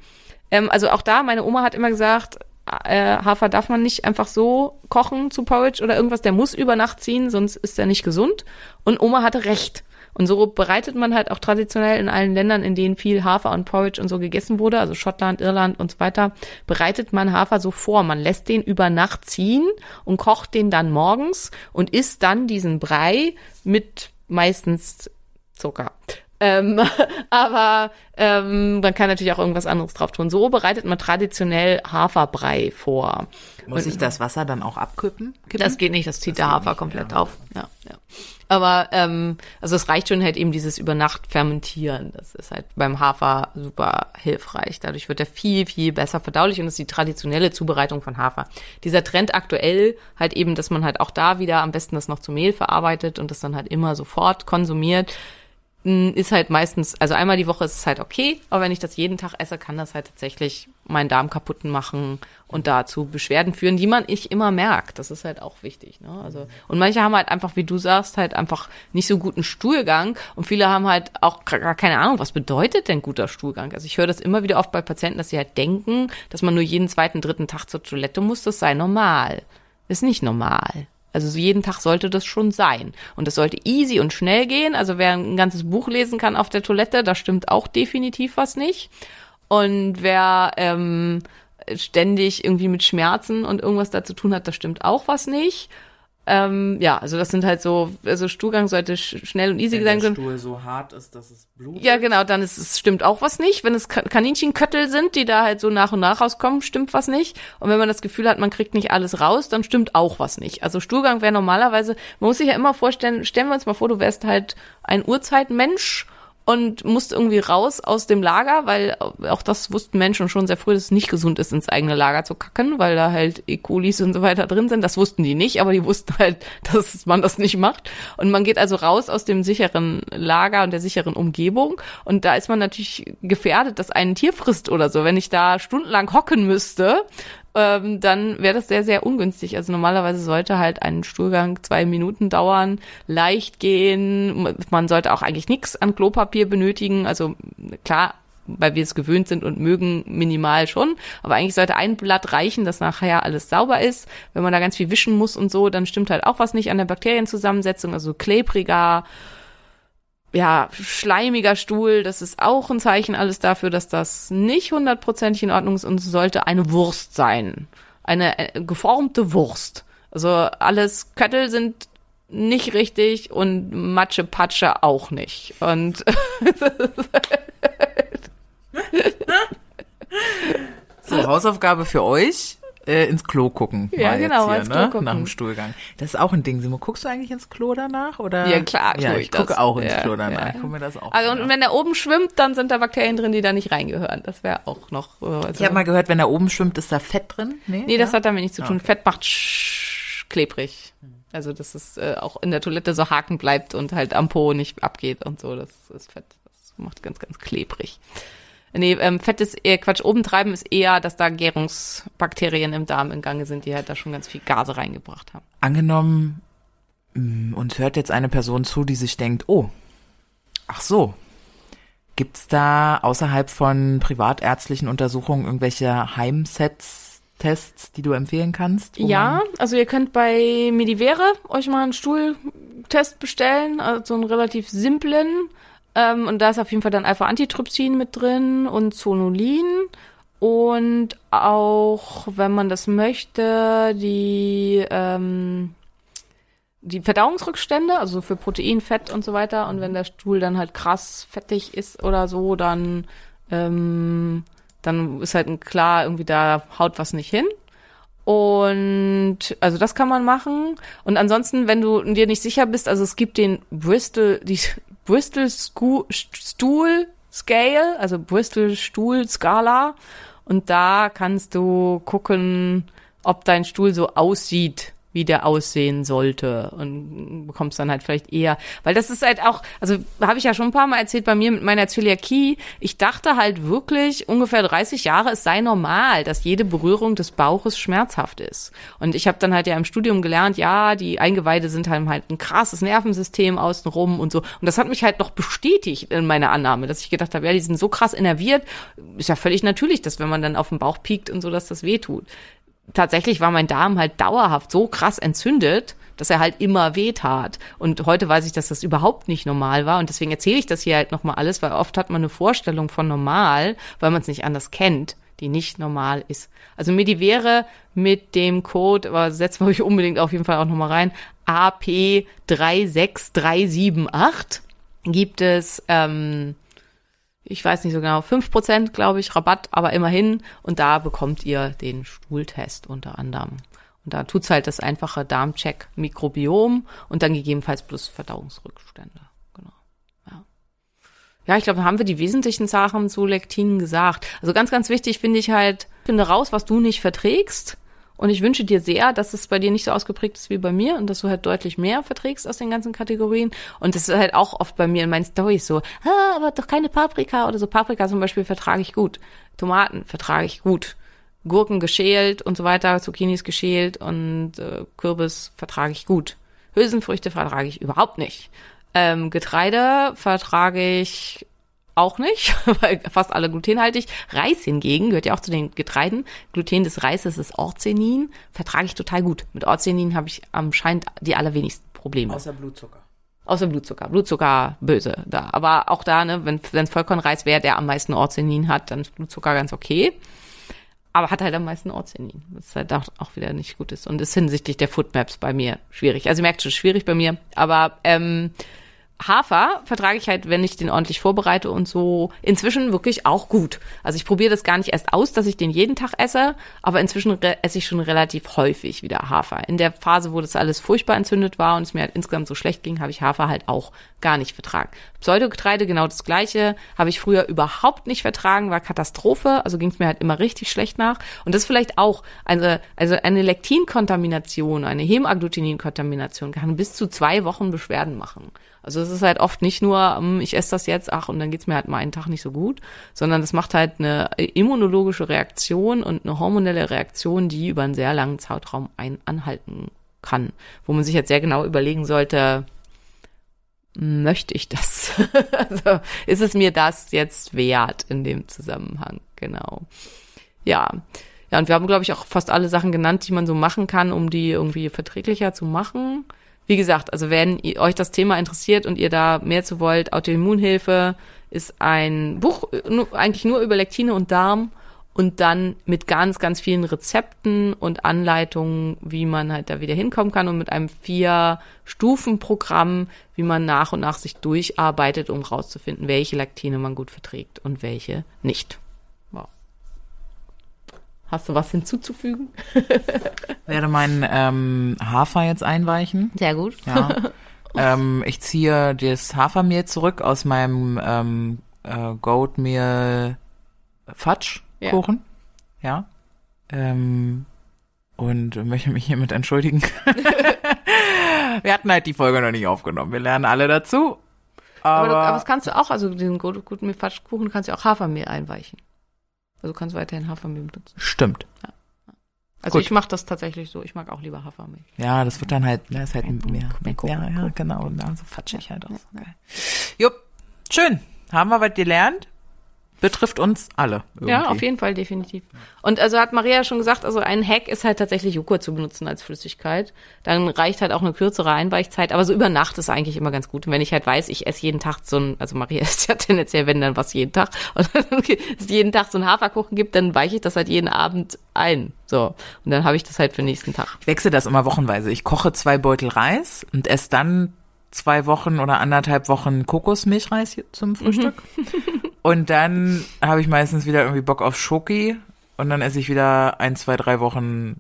Ähm, also auch da, meine Oma hat immer gesagt, äh, Hafer darf man nicht einfach so kochen zu Porridge oder irgendwas, der muss über Nacht ziehen, sonst ist er nicht gesund. Und Oma hatte recht. Und so bereitet man halt auch traditionell in allen Ländern, in denen viel Hafer und Porridge und so gegessen wurde, also Schottland, Irland und so weiter, bereitet man Hafer so vor. Man lässt den über Nacht ziehen und kocht den dann morgens und isst dann diesen Brei mit meistens Zucker. Ähm, aber ähm, man kann natürlich auch irgendwas anderes drauf tun. So bereitet man traditionell Haferbrei vor. Muss ich das Wasser dann auch abkippen? Kippen? Das geht nicht, das zieht der Hafer komplett auf. Ja, ja. Aber ähm, also es reicht schon halt eben dieses über Nacht fermentieren. Das ist halt beim Hafer super hilfreich. Dadurch wird er viel, viel besser verdaulich und das ist die traditionelle Zubereitung von Hafer. Dieser Trend aktuell halt eben, dass man halt auch da wieder am besten das noch zu Mehl verarbeitet und das dann halt immer sofort konsumiert, ist halt meistens, also einmal die Woche ist es halt okay, aber wenn ich das jeden Tag esse, kann das halt tatsächlich meinen Darm kaputt machen und dazu Beschwerden führen, die man nicht immer merkt. Das ist halt auch wichtig. Ne? Also und manche haben halt einfach, wie du sagst, halt einfach nicht so guten Stuhlgang und viele haben halt auch gar keine Ahnung, was bedeutet denn guter Stuhlgang? Also ich höre das immer wieder oft bei Patienten, dass sie halt denken, dass man nur jeden zweiten, dritten Tag zur Toilette muss. Das sei normal. Ist nicht normal. Also so jeden Tag sollte das schon sein. Und das sollte easy und schnell gehen. Also wer ein ganzes Buch lesen kann auf der Toilette, da stimmt auch definitiv was nicht. Und wer ähm, ständig irgendwie mit Schmerzen und irgendwas dazu tun hat, da stimmt auch was nicht. Ähm, ja, also das sind halt so, also Stuhlgang sollte sch schnell und easy Wenn sein der können. Stuhl so hart ist, dass es blutet. Ja, genau, dann ist es stimmt auch was nicht. Wenn es Ka- Kaninchenköttel sind, die da halt so nach und nach rauskommen, stimmt was nicht. Und wenn man das Gefühl hat, man kriegt nicht alles raus, dann stimmt auch was nicht. Also Stuhlgang wäre normalerweise, man muss sich ja immer vorstellen, stellen wir uns mal vor, du wärst halt ein Urzeitmensch und musst irgendwie raus aus dem Lager, weil auch das wussten Menschen schon sehr früh, dass es nicht gesund ist, ins eigene Lager zu kacken, weil da halt E. colis und so weiter drin sind. Das wussten die nicht, aber die wussten halt, dass man das nicht macht. Und man geht also raus aus dem sicheren Lager und der sicheren Umgebung. Und da ist man natürlich gefährdet, dass ein Tier frisst oder so. Wenn ich da stundenlang hocken müsste, ähm, dann wäre das sehr, sehr ungünstig. Also normalerweise sollte halt ein Stuhlgang zwei Minuten dauern, leicht gehen. Man sollte auch eigentlich nichts an Klopapier benötigen. Also klar, weil wir es gewöhnt sind und mögen, minimal schon. Aber eigentlich sollte ein Blatt reichen, dass nachher alles sauber ist. Wenn man da ganz viel wischen muss und so, dann stimmt halt auch was nicht an der Bakterienzusammensetzung. Also klebriger, ja, schleimiger Stuhl, das ist auch ein Zeichen alles dafür, dass das nicht hundertprozentig in Ordnung ist und sollte eine Wurst sein. Eine äh, geformte Wurst. Also alles Köttel sind nicht richtig und Matsche Patsche auch nicht. Und So, Hausaufgabe für euch. Äh, ins Klo gucken. Ja, genau, jetzt ins hier, Klo ne? gucken. Nach dem Stuhlgang. Das ist auch ein Ding. Simo, guckst du eigentlich ins Klo danach? Oder? Ja, klar, Ja, ich ich gucke auch ins Ja, Klo danach. ja. Ich gucke mir das auch also und wenn er oben schwimmt, dann sind da Bakterien drin, die da nicht reingehören. Das wäre auch noch. äh, Also, Ich habe mal gehört, wenn er oben schwimmt, ist da Fett drin. Nee, nee, das hat damit nichts zu tun. Fett macht klebrig. Also dass es äh, auch in der Toilette so haken bleibt und halt am Po nicht abgeht und so. Das ist Fett. Das macht ganz, ganz klebrig. Nee, ähm, Fett ist eher Quatsch. Oben treiben ist eher, dass da Gärungsbakterien im Darm in Gange sind, die halt da schon ganz viel Gase reingebracht haben. Angenommen, mh, uns hört jetzt eine Person zu, die sich denkt, oh, ach so, gibt's da außerhalb von privatärztlichen Untersuchungen irgendwelche Heimsets, Tests, die du empfehlen kannst? Ja, also ihr könnt bei Medivere euch mal einen Stuhltest bestellen, also so einen relativ simplen. Ähm, und da ist auf jeden Fall dann Alpha-Antitrypsin mit drin und Zonulin. Und auch, wenn man das möchte, die, ähm, die Verdauungsrückstände, also für Protein, Fett und so weiter. Und wenn der Stuhl dann halt krass fettig ist oder so, dann, ähm, dann ist halt klar, irgendwie da haut was nicht hin. Und also das kann man machen. Und ansonsten, wenn du dir nicht sicher bist, also es gibt den Bristol, die Bristol Scu- Stool Scale, also Bristol Stuhl Skala. Und da kannst du gucken, ob dein Stuhl so aussieht, wie der aussehen sollte. Und bekommst dann halt vielleicht eher, weil das ist halt auch, also habe ich ja schon ein paar Mal erzählt bei mir mit meiner Zöliakie. Ich dachte halt wirklich ungefähr 30 Jahre, es sei normal, dass jede Berührung des Bauches schmerzhaft ist. Und ich habe dann halt ja im Studium gelernt, ja, die Eingeweide sind halt, halt ein krasses Nervensystem außenrum und so. Und das hat mich halt noch bestätigt in meiner Annahme, dass ich gedacht habe, ja, die sind so krass innerviert. Ist ja völlig natürlich, dass wenn man dann auf den Bauch piekt und so, dass das wehtut tatsächlich war mein Darm halt dauerhaft so krass entzündet, dass er halt immer weh tat. Und heute weiß ich, dass das überhaupt nicht normal war. Und deswegen erzähle ich das hier halt nochmal alles, weil oft hat man eine Vorstellung von normal, weil man es nicht anders kennt, die nicht normal ist. Also Medivere mit dem Code, aber setzen wir euch unbedingt auf jeden Fall auch nochmal rein, AP36378 gibt es, ähm, ich weiß nicht so genau, 5% glaube ich, Rabatt, aber immerhin. Und da bekommt ihr den Stuhltest unter anderem. Und da tut's halt das einfache Darmcheck Mikrobiom und dann gegebenenfalls plus Verdauungsrückstände. Genau. Ja. Ja, ich glaube, da haben wir die wesentlichen Sachen zu Lektinen gesagt. Also ganz, ganz wichtig finde ich halt, finde raus, was du nicht verträgst. Und ich wünsche dir sehr, dass es bei dir nicht so ausgeprägt ist wie bei mir und dass du halt deutlich mehr verträgst aus den ganzen Kategorien. Und das ist halt auch oft bei mir in meinen Storys so, ah, aber doch keine Paprika oder so. Paprika zum Beispiel vertrage ich gut. Tomaten vertrage ich gut. Gurken geschält und so weiter, Zucchinis geschält und äh, Kürbis vertrage ich gut. Hülsenfrüchte vertrage ich überhaupt nicht. Ähm, Getreide vertrage ich auch nicht, weil fast alle glutenhaltig. Reis hingegen gehört ja auch zu den Getreiden. Gluten des Reises ist Orzenin, vertrage ich total gut. Mit Orzenin habe ich anscheinend die allerwenigsten Probleme. Außer Blutzucker. Außer Blutzucker. Blutzucker böse da. Aber auch da, ne, wenn es Vollkornreis wäre, der am meisten Orzenin hat, dann ist Blutzucker ganz okay. aber hat halt am meisten Ortsenin, was halt auch, auch wieder nicht gut ist und ist hinsichtlich der Footmaps bei mir schwierig. Also ihr merkt schon, schwierig bei mir, aber ähm, Hafer vertrage ich halt, wenn ich den ordentlich vorbereite und so, inzwischen wirklich auch gut. Also ich probiere das gar nicht erst aus, dass ich den jeden Tag esse, aber inzwischen esse ich schon relativ häufig wieder Hafer. In der Phase, wo das alles furchtbar entzündet war und es mir halt insgesamt so schlecht ging, habe ich Hafer halt auch gar nicht vertragen. Pseudogetreide, genau das gleiche, habe ich früher überhaupt nicht vertragen, war Katastrophe, also ging es mir halt immer richtig schlecht nach. Und das vielleicht auch, also, also eine Lektinkontamination, eine Hemagglutininkontamination kann bis zu zwei Wochen Beschwerden machen. Also es ist halt oft nicht nur, hm, ich esse das jetzt, ach, und dann geht's mir halt mal einen Tag nicht so gut, sondern das macht halt eine immunologische Reaktion und eine hormonelle Reaktion, die über einen sehr langen Zeitraum ein anhalten kann, wo man sich jetzt sehr genau überlegen sollte, möchte ich das? also ist es mir das jetzt wert in dem Zusammenhang? Genau. Ja. Ja, und wir haben, glaube ich, auch fast alle Sachen genannt, die man so machen kann, um die irgendwie verträglicher zu machen. Wie gesagt, also wenn ihr, euch das Thema interessiert und ihr da mehr zu wollt, Autoimmunhilfe ist ein Buch eigentlich nur über Lektine und Darm und dann mit ganz, ganz vielen Rezepten und Anleitungen, wie man halt da wieder hinkommen kann und mit einem Vier-Stufen-Programm, wie man nach und nach sich durcharbeitet, um rauszufinden, welche Laktine man gut verträgt und welche nicht. Hast du was hinzuzufügen? Werde meinen ähm, Hafer jetzt einweichen. Sehr gut. Ja. ähm, ich ziehe das Hafermehl zurück aus meinem ähm, äh, Goatmeal Fudge Kuchen. Ja. Ähm, und möchte mich hiermit entschuldigen. Wir hatten halt die Folge noch nicht aufgenommen. Wir lernen alle dazu. Aber, Aber, du, aber das kannst du auch, also den guten guten Quatschkuchen kannst du auch Hafermehl einweichen. Also du kannst weiterhin Hafermehl benutzen. stimmt. Also Gut. ich mache das tatsächlich so. Ich mag auch lieber Hafermehl. Ja, das wird dann halt, ne, ist halt Mehr- Ja, ja, genau. Und dann so fatschig halt auch. Geil. Jupp, schön. Haben wir was gelernt? Betrifft uns alle. Irgendwie. Ja, auf jeden Fall, definitiv. Und also hat Maria schon gesagt, also ein Hack ist halt tatsächlich Joghurt zu benutzen als Flüssigkeit. Dann reicht halt auch eine kürzere Einweichzeit, aber so über Nacht ist eigentlich immer ganz gut. Und wenn ich halt weiß, ich esse jeden Tag so ein, also Maria isst ja tendenziell, wenn dann was jeden Tag, und dann es jeden Tag so einen Haferkuchen gibt, dann weiche ich das halt jeden Abend ein. So. Und dann habe ich das halt für den nächsten Tag. Ich wechsle das immer wochenweise. Ich koche zwei Beutel Reis und esse dann zwei Wochen oder anderthalb Wochen Kokosmilchreis zum Frühstück. und dann habe ich meistens wieder irgendwie Bock auf Schoki und dann esse ich wieder ein, zwei, drei Wochen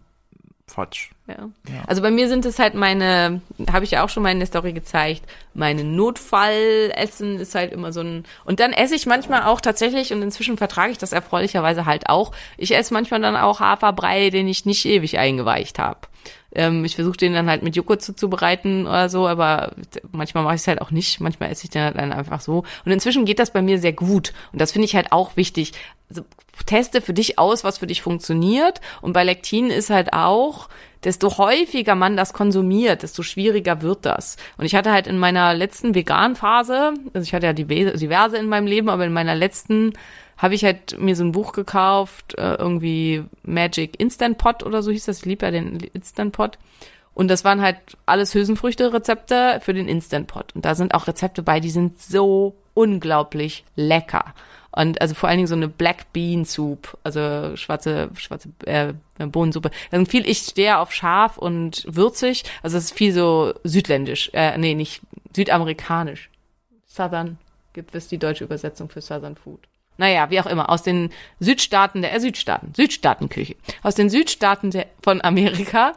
Fudge. Ja. Also bei mir sind es halt meine, habe ich ja auch schon mal in der Story gezeigt, meine Notfallessen ist halt immer so ein und dann esse ich manchmal auch tatsächlich und inzwischen vertrage ich das erfreulicherweise halt auch. Ich esse manchmal dann auch Haferbrei, den ich nicht ewig eingeweicht habe. Ähm, ich versuche den dann halt mit Joghurt zuzubereiten oder so, aber manchmal mache ich es halt auch nicht. Manchmal esse ich den halt dann einfach so. Und inzwischen geht das bei mir sehr gut. Und das finde ich halt auch wichtig. Also, teste für dich aus, was für dich funktioniert. Und bei Lektin ist halt auch, desto häufiger man das konsumiert, desto schwieriger wird das. Und ich hatte halt in meiner letzten Vegan-Phase, also ich hatte ja dive- diverse in meinem Leben, aber in meiner letzten habe ich halt mir so ein Buch gekauft, äh, irgendwie Magic Instant Pot oder so hieß das. Ich liebe ja den Instant Pot. Und das waren halt alles Hülsenfrüchte-Rezepte für den Instant Pot. Und da sind auch Rezepte bei, die sind so unglaublich lecker. Und also vor allen Dingen so eine Black Bean Soup, also schwarze, schwarze äh, Bohnensuppe. Da sind viel, ich stehe auf scharf und würzig, also es ist viel so südländisch, äh, nee, nicht südamerikanisch. Southern gibt es die deutsche Übersetzung für Southern Food. Naja, wie auch immer, aus den Südstaaten der, äh, Südstaaten, Südstaatenküche, aus den Südstaaten der, von Amerika.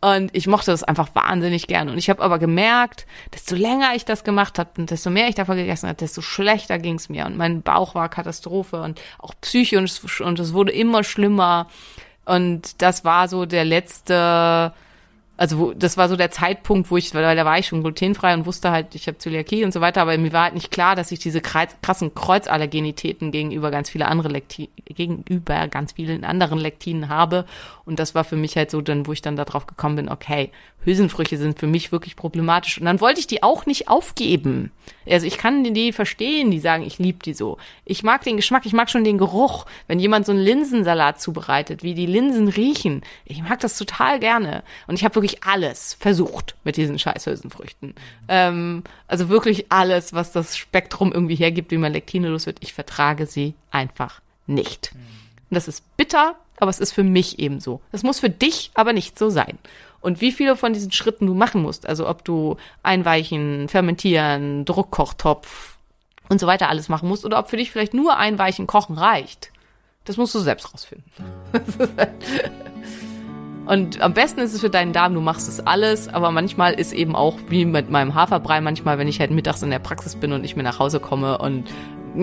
Und ich mochte das einfach wahnsinnig gerne. Und ich habe aber gemerkt, desto länger ich das gemacht habe und desto mehr ich davon gegessen habe, desto schlechter ging's mir. Und mein Bauch war Katastrophe und auch psychisch und es wurde immer schlimmer. Und das war so der letzte, also wo, das war so der Zeitpunkt, wo ich, weil da war ich schon glutenfrei und wusste halt, ich habe Zöliakie und so weiter, aber mir war halt nicht klar, dass ich diese krassen Kreuzallergenitäten gegenüber ganz viele andere Lekti gegenüber ganz vielen anderen Lektinen habe. Und das war für mich halt so dann, wo ich dann darauf gekommen bin, okay, Hülsenfrüchte sind für mich wirklich problematisch. Und dann wollte ich die auch nicht aufgeben. Also ich kann die verstehen, die sagen, ich liebe die so. Ich mag den Geschmack, ich mag schon den Geruch. Wenn jemand so einen Linsensalat zubereitet, wie die Linsen riechen, ich mag das total gerne. Und ich habe wirklich alles versucht mit diesen scheiß Hülsenfrüchten. Ähm, also wirklich alles, was das Spektrum irgendwie hergibt, wie man Lektine los wird. Ich vertrage sie einfach nicht. Und das ist bitter aber es ist für mich eben so. Es muss für dich aber nicht so sein. Und wie viele von diesen Schritten du machen musst, also ob du einweichen, fermentieren, Druckkochtopf und so weiter alles machen musst oder ob für dich vielleicht nur einweichen, kochen reicht, das musst du selbst rausfinden. Und am besten ist es für deinen Darm, du machst es alles, aber manchmal ist eben auch wie mit meinem Haferbrei, manchmal, wenn ich halt mittags in der Praxis bin und ich mir nach Hause komme und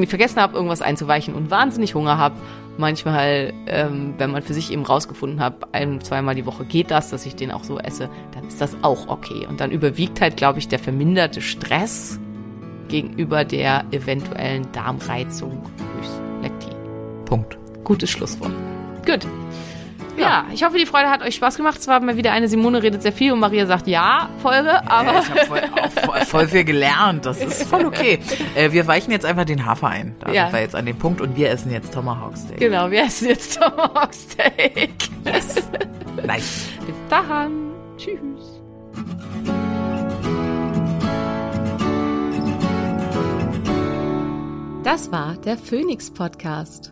vergessen habe, irgendwas einzuweichen und wahnsinnig Hunger habe, manchmal, ähm, wenn man für sich eben rausgefunden hat, ein, zweimal die Woche geht das, dass ich den auch so esse, dann ist das auch okay. Und dann überwiegt halt, glaube ich, der verminderte Stress gegenüber der eventuellen Darmreizung durchs Lektin. Punkt. Gutes Schlusswort. Gut. Ja, ich hoffe, die Freude hat euch Spaß gemacht. Es war mal wieder eine Simone redet sehr viel und Maria sagt ja, Folge, aber. Ja, ich habe voll, voll, voll viel gelernt. Das ist voll okay. Äh, wir weichen jetzt einfach den Hafer ein. Da Ja. sind wir jetzt an dem Punkt und wir essen jetzt Tomahawk Steak. Genau, wir essen jetzt Tomahawk Steak. Yes. Nice. Bis dahin. Tschüss. Das war der Phoenix Podcast.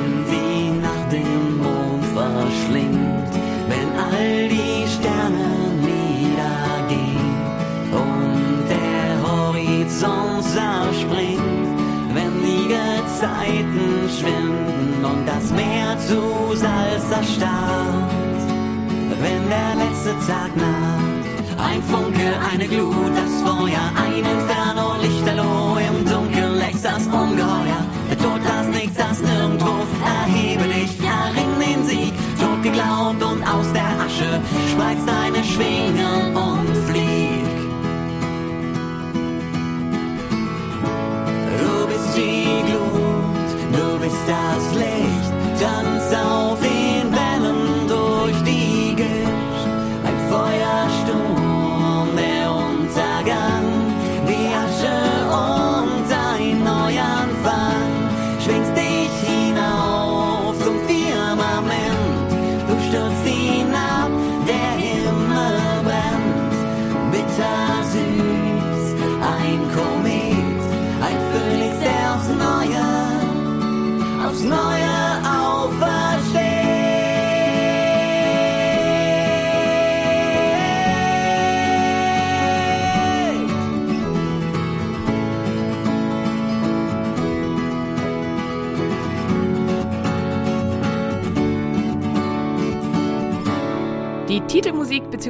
die Sterne niedergehen und der Horizont zerspringt, wenn die Gezeiten schwinden und das Meer zu Salz erstarrt. Wenn der letzte Tag naht, ein Funke, eine Glut, das Feuer, ein Inferno, Lichterloh, im Dunkeln lächst das Ungeheuer, der Tod, das Nichts, das Nirgendwo, erhebe geglaubt und aus der Asche, spreiz deine Schwingen und flieg.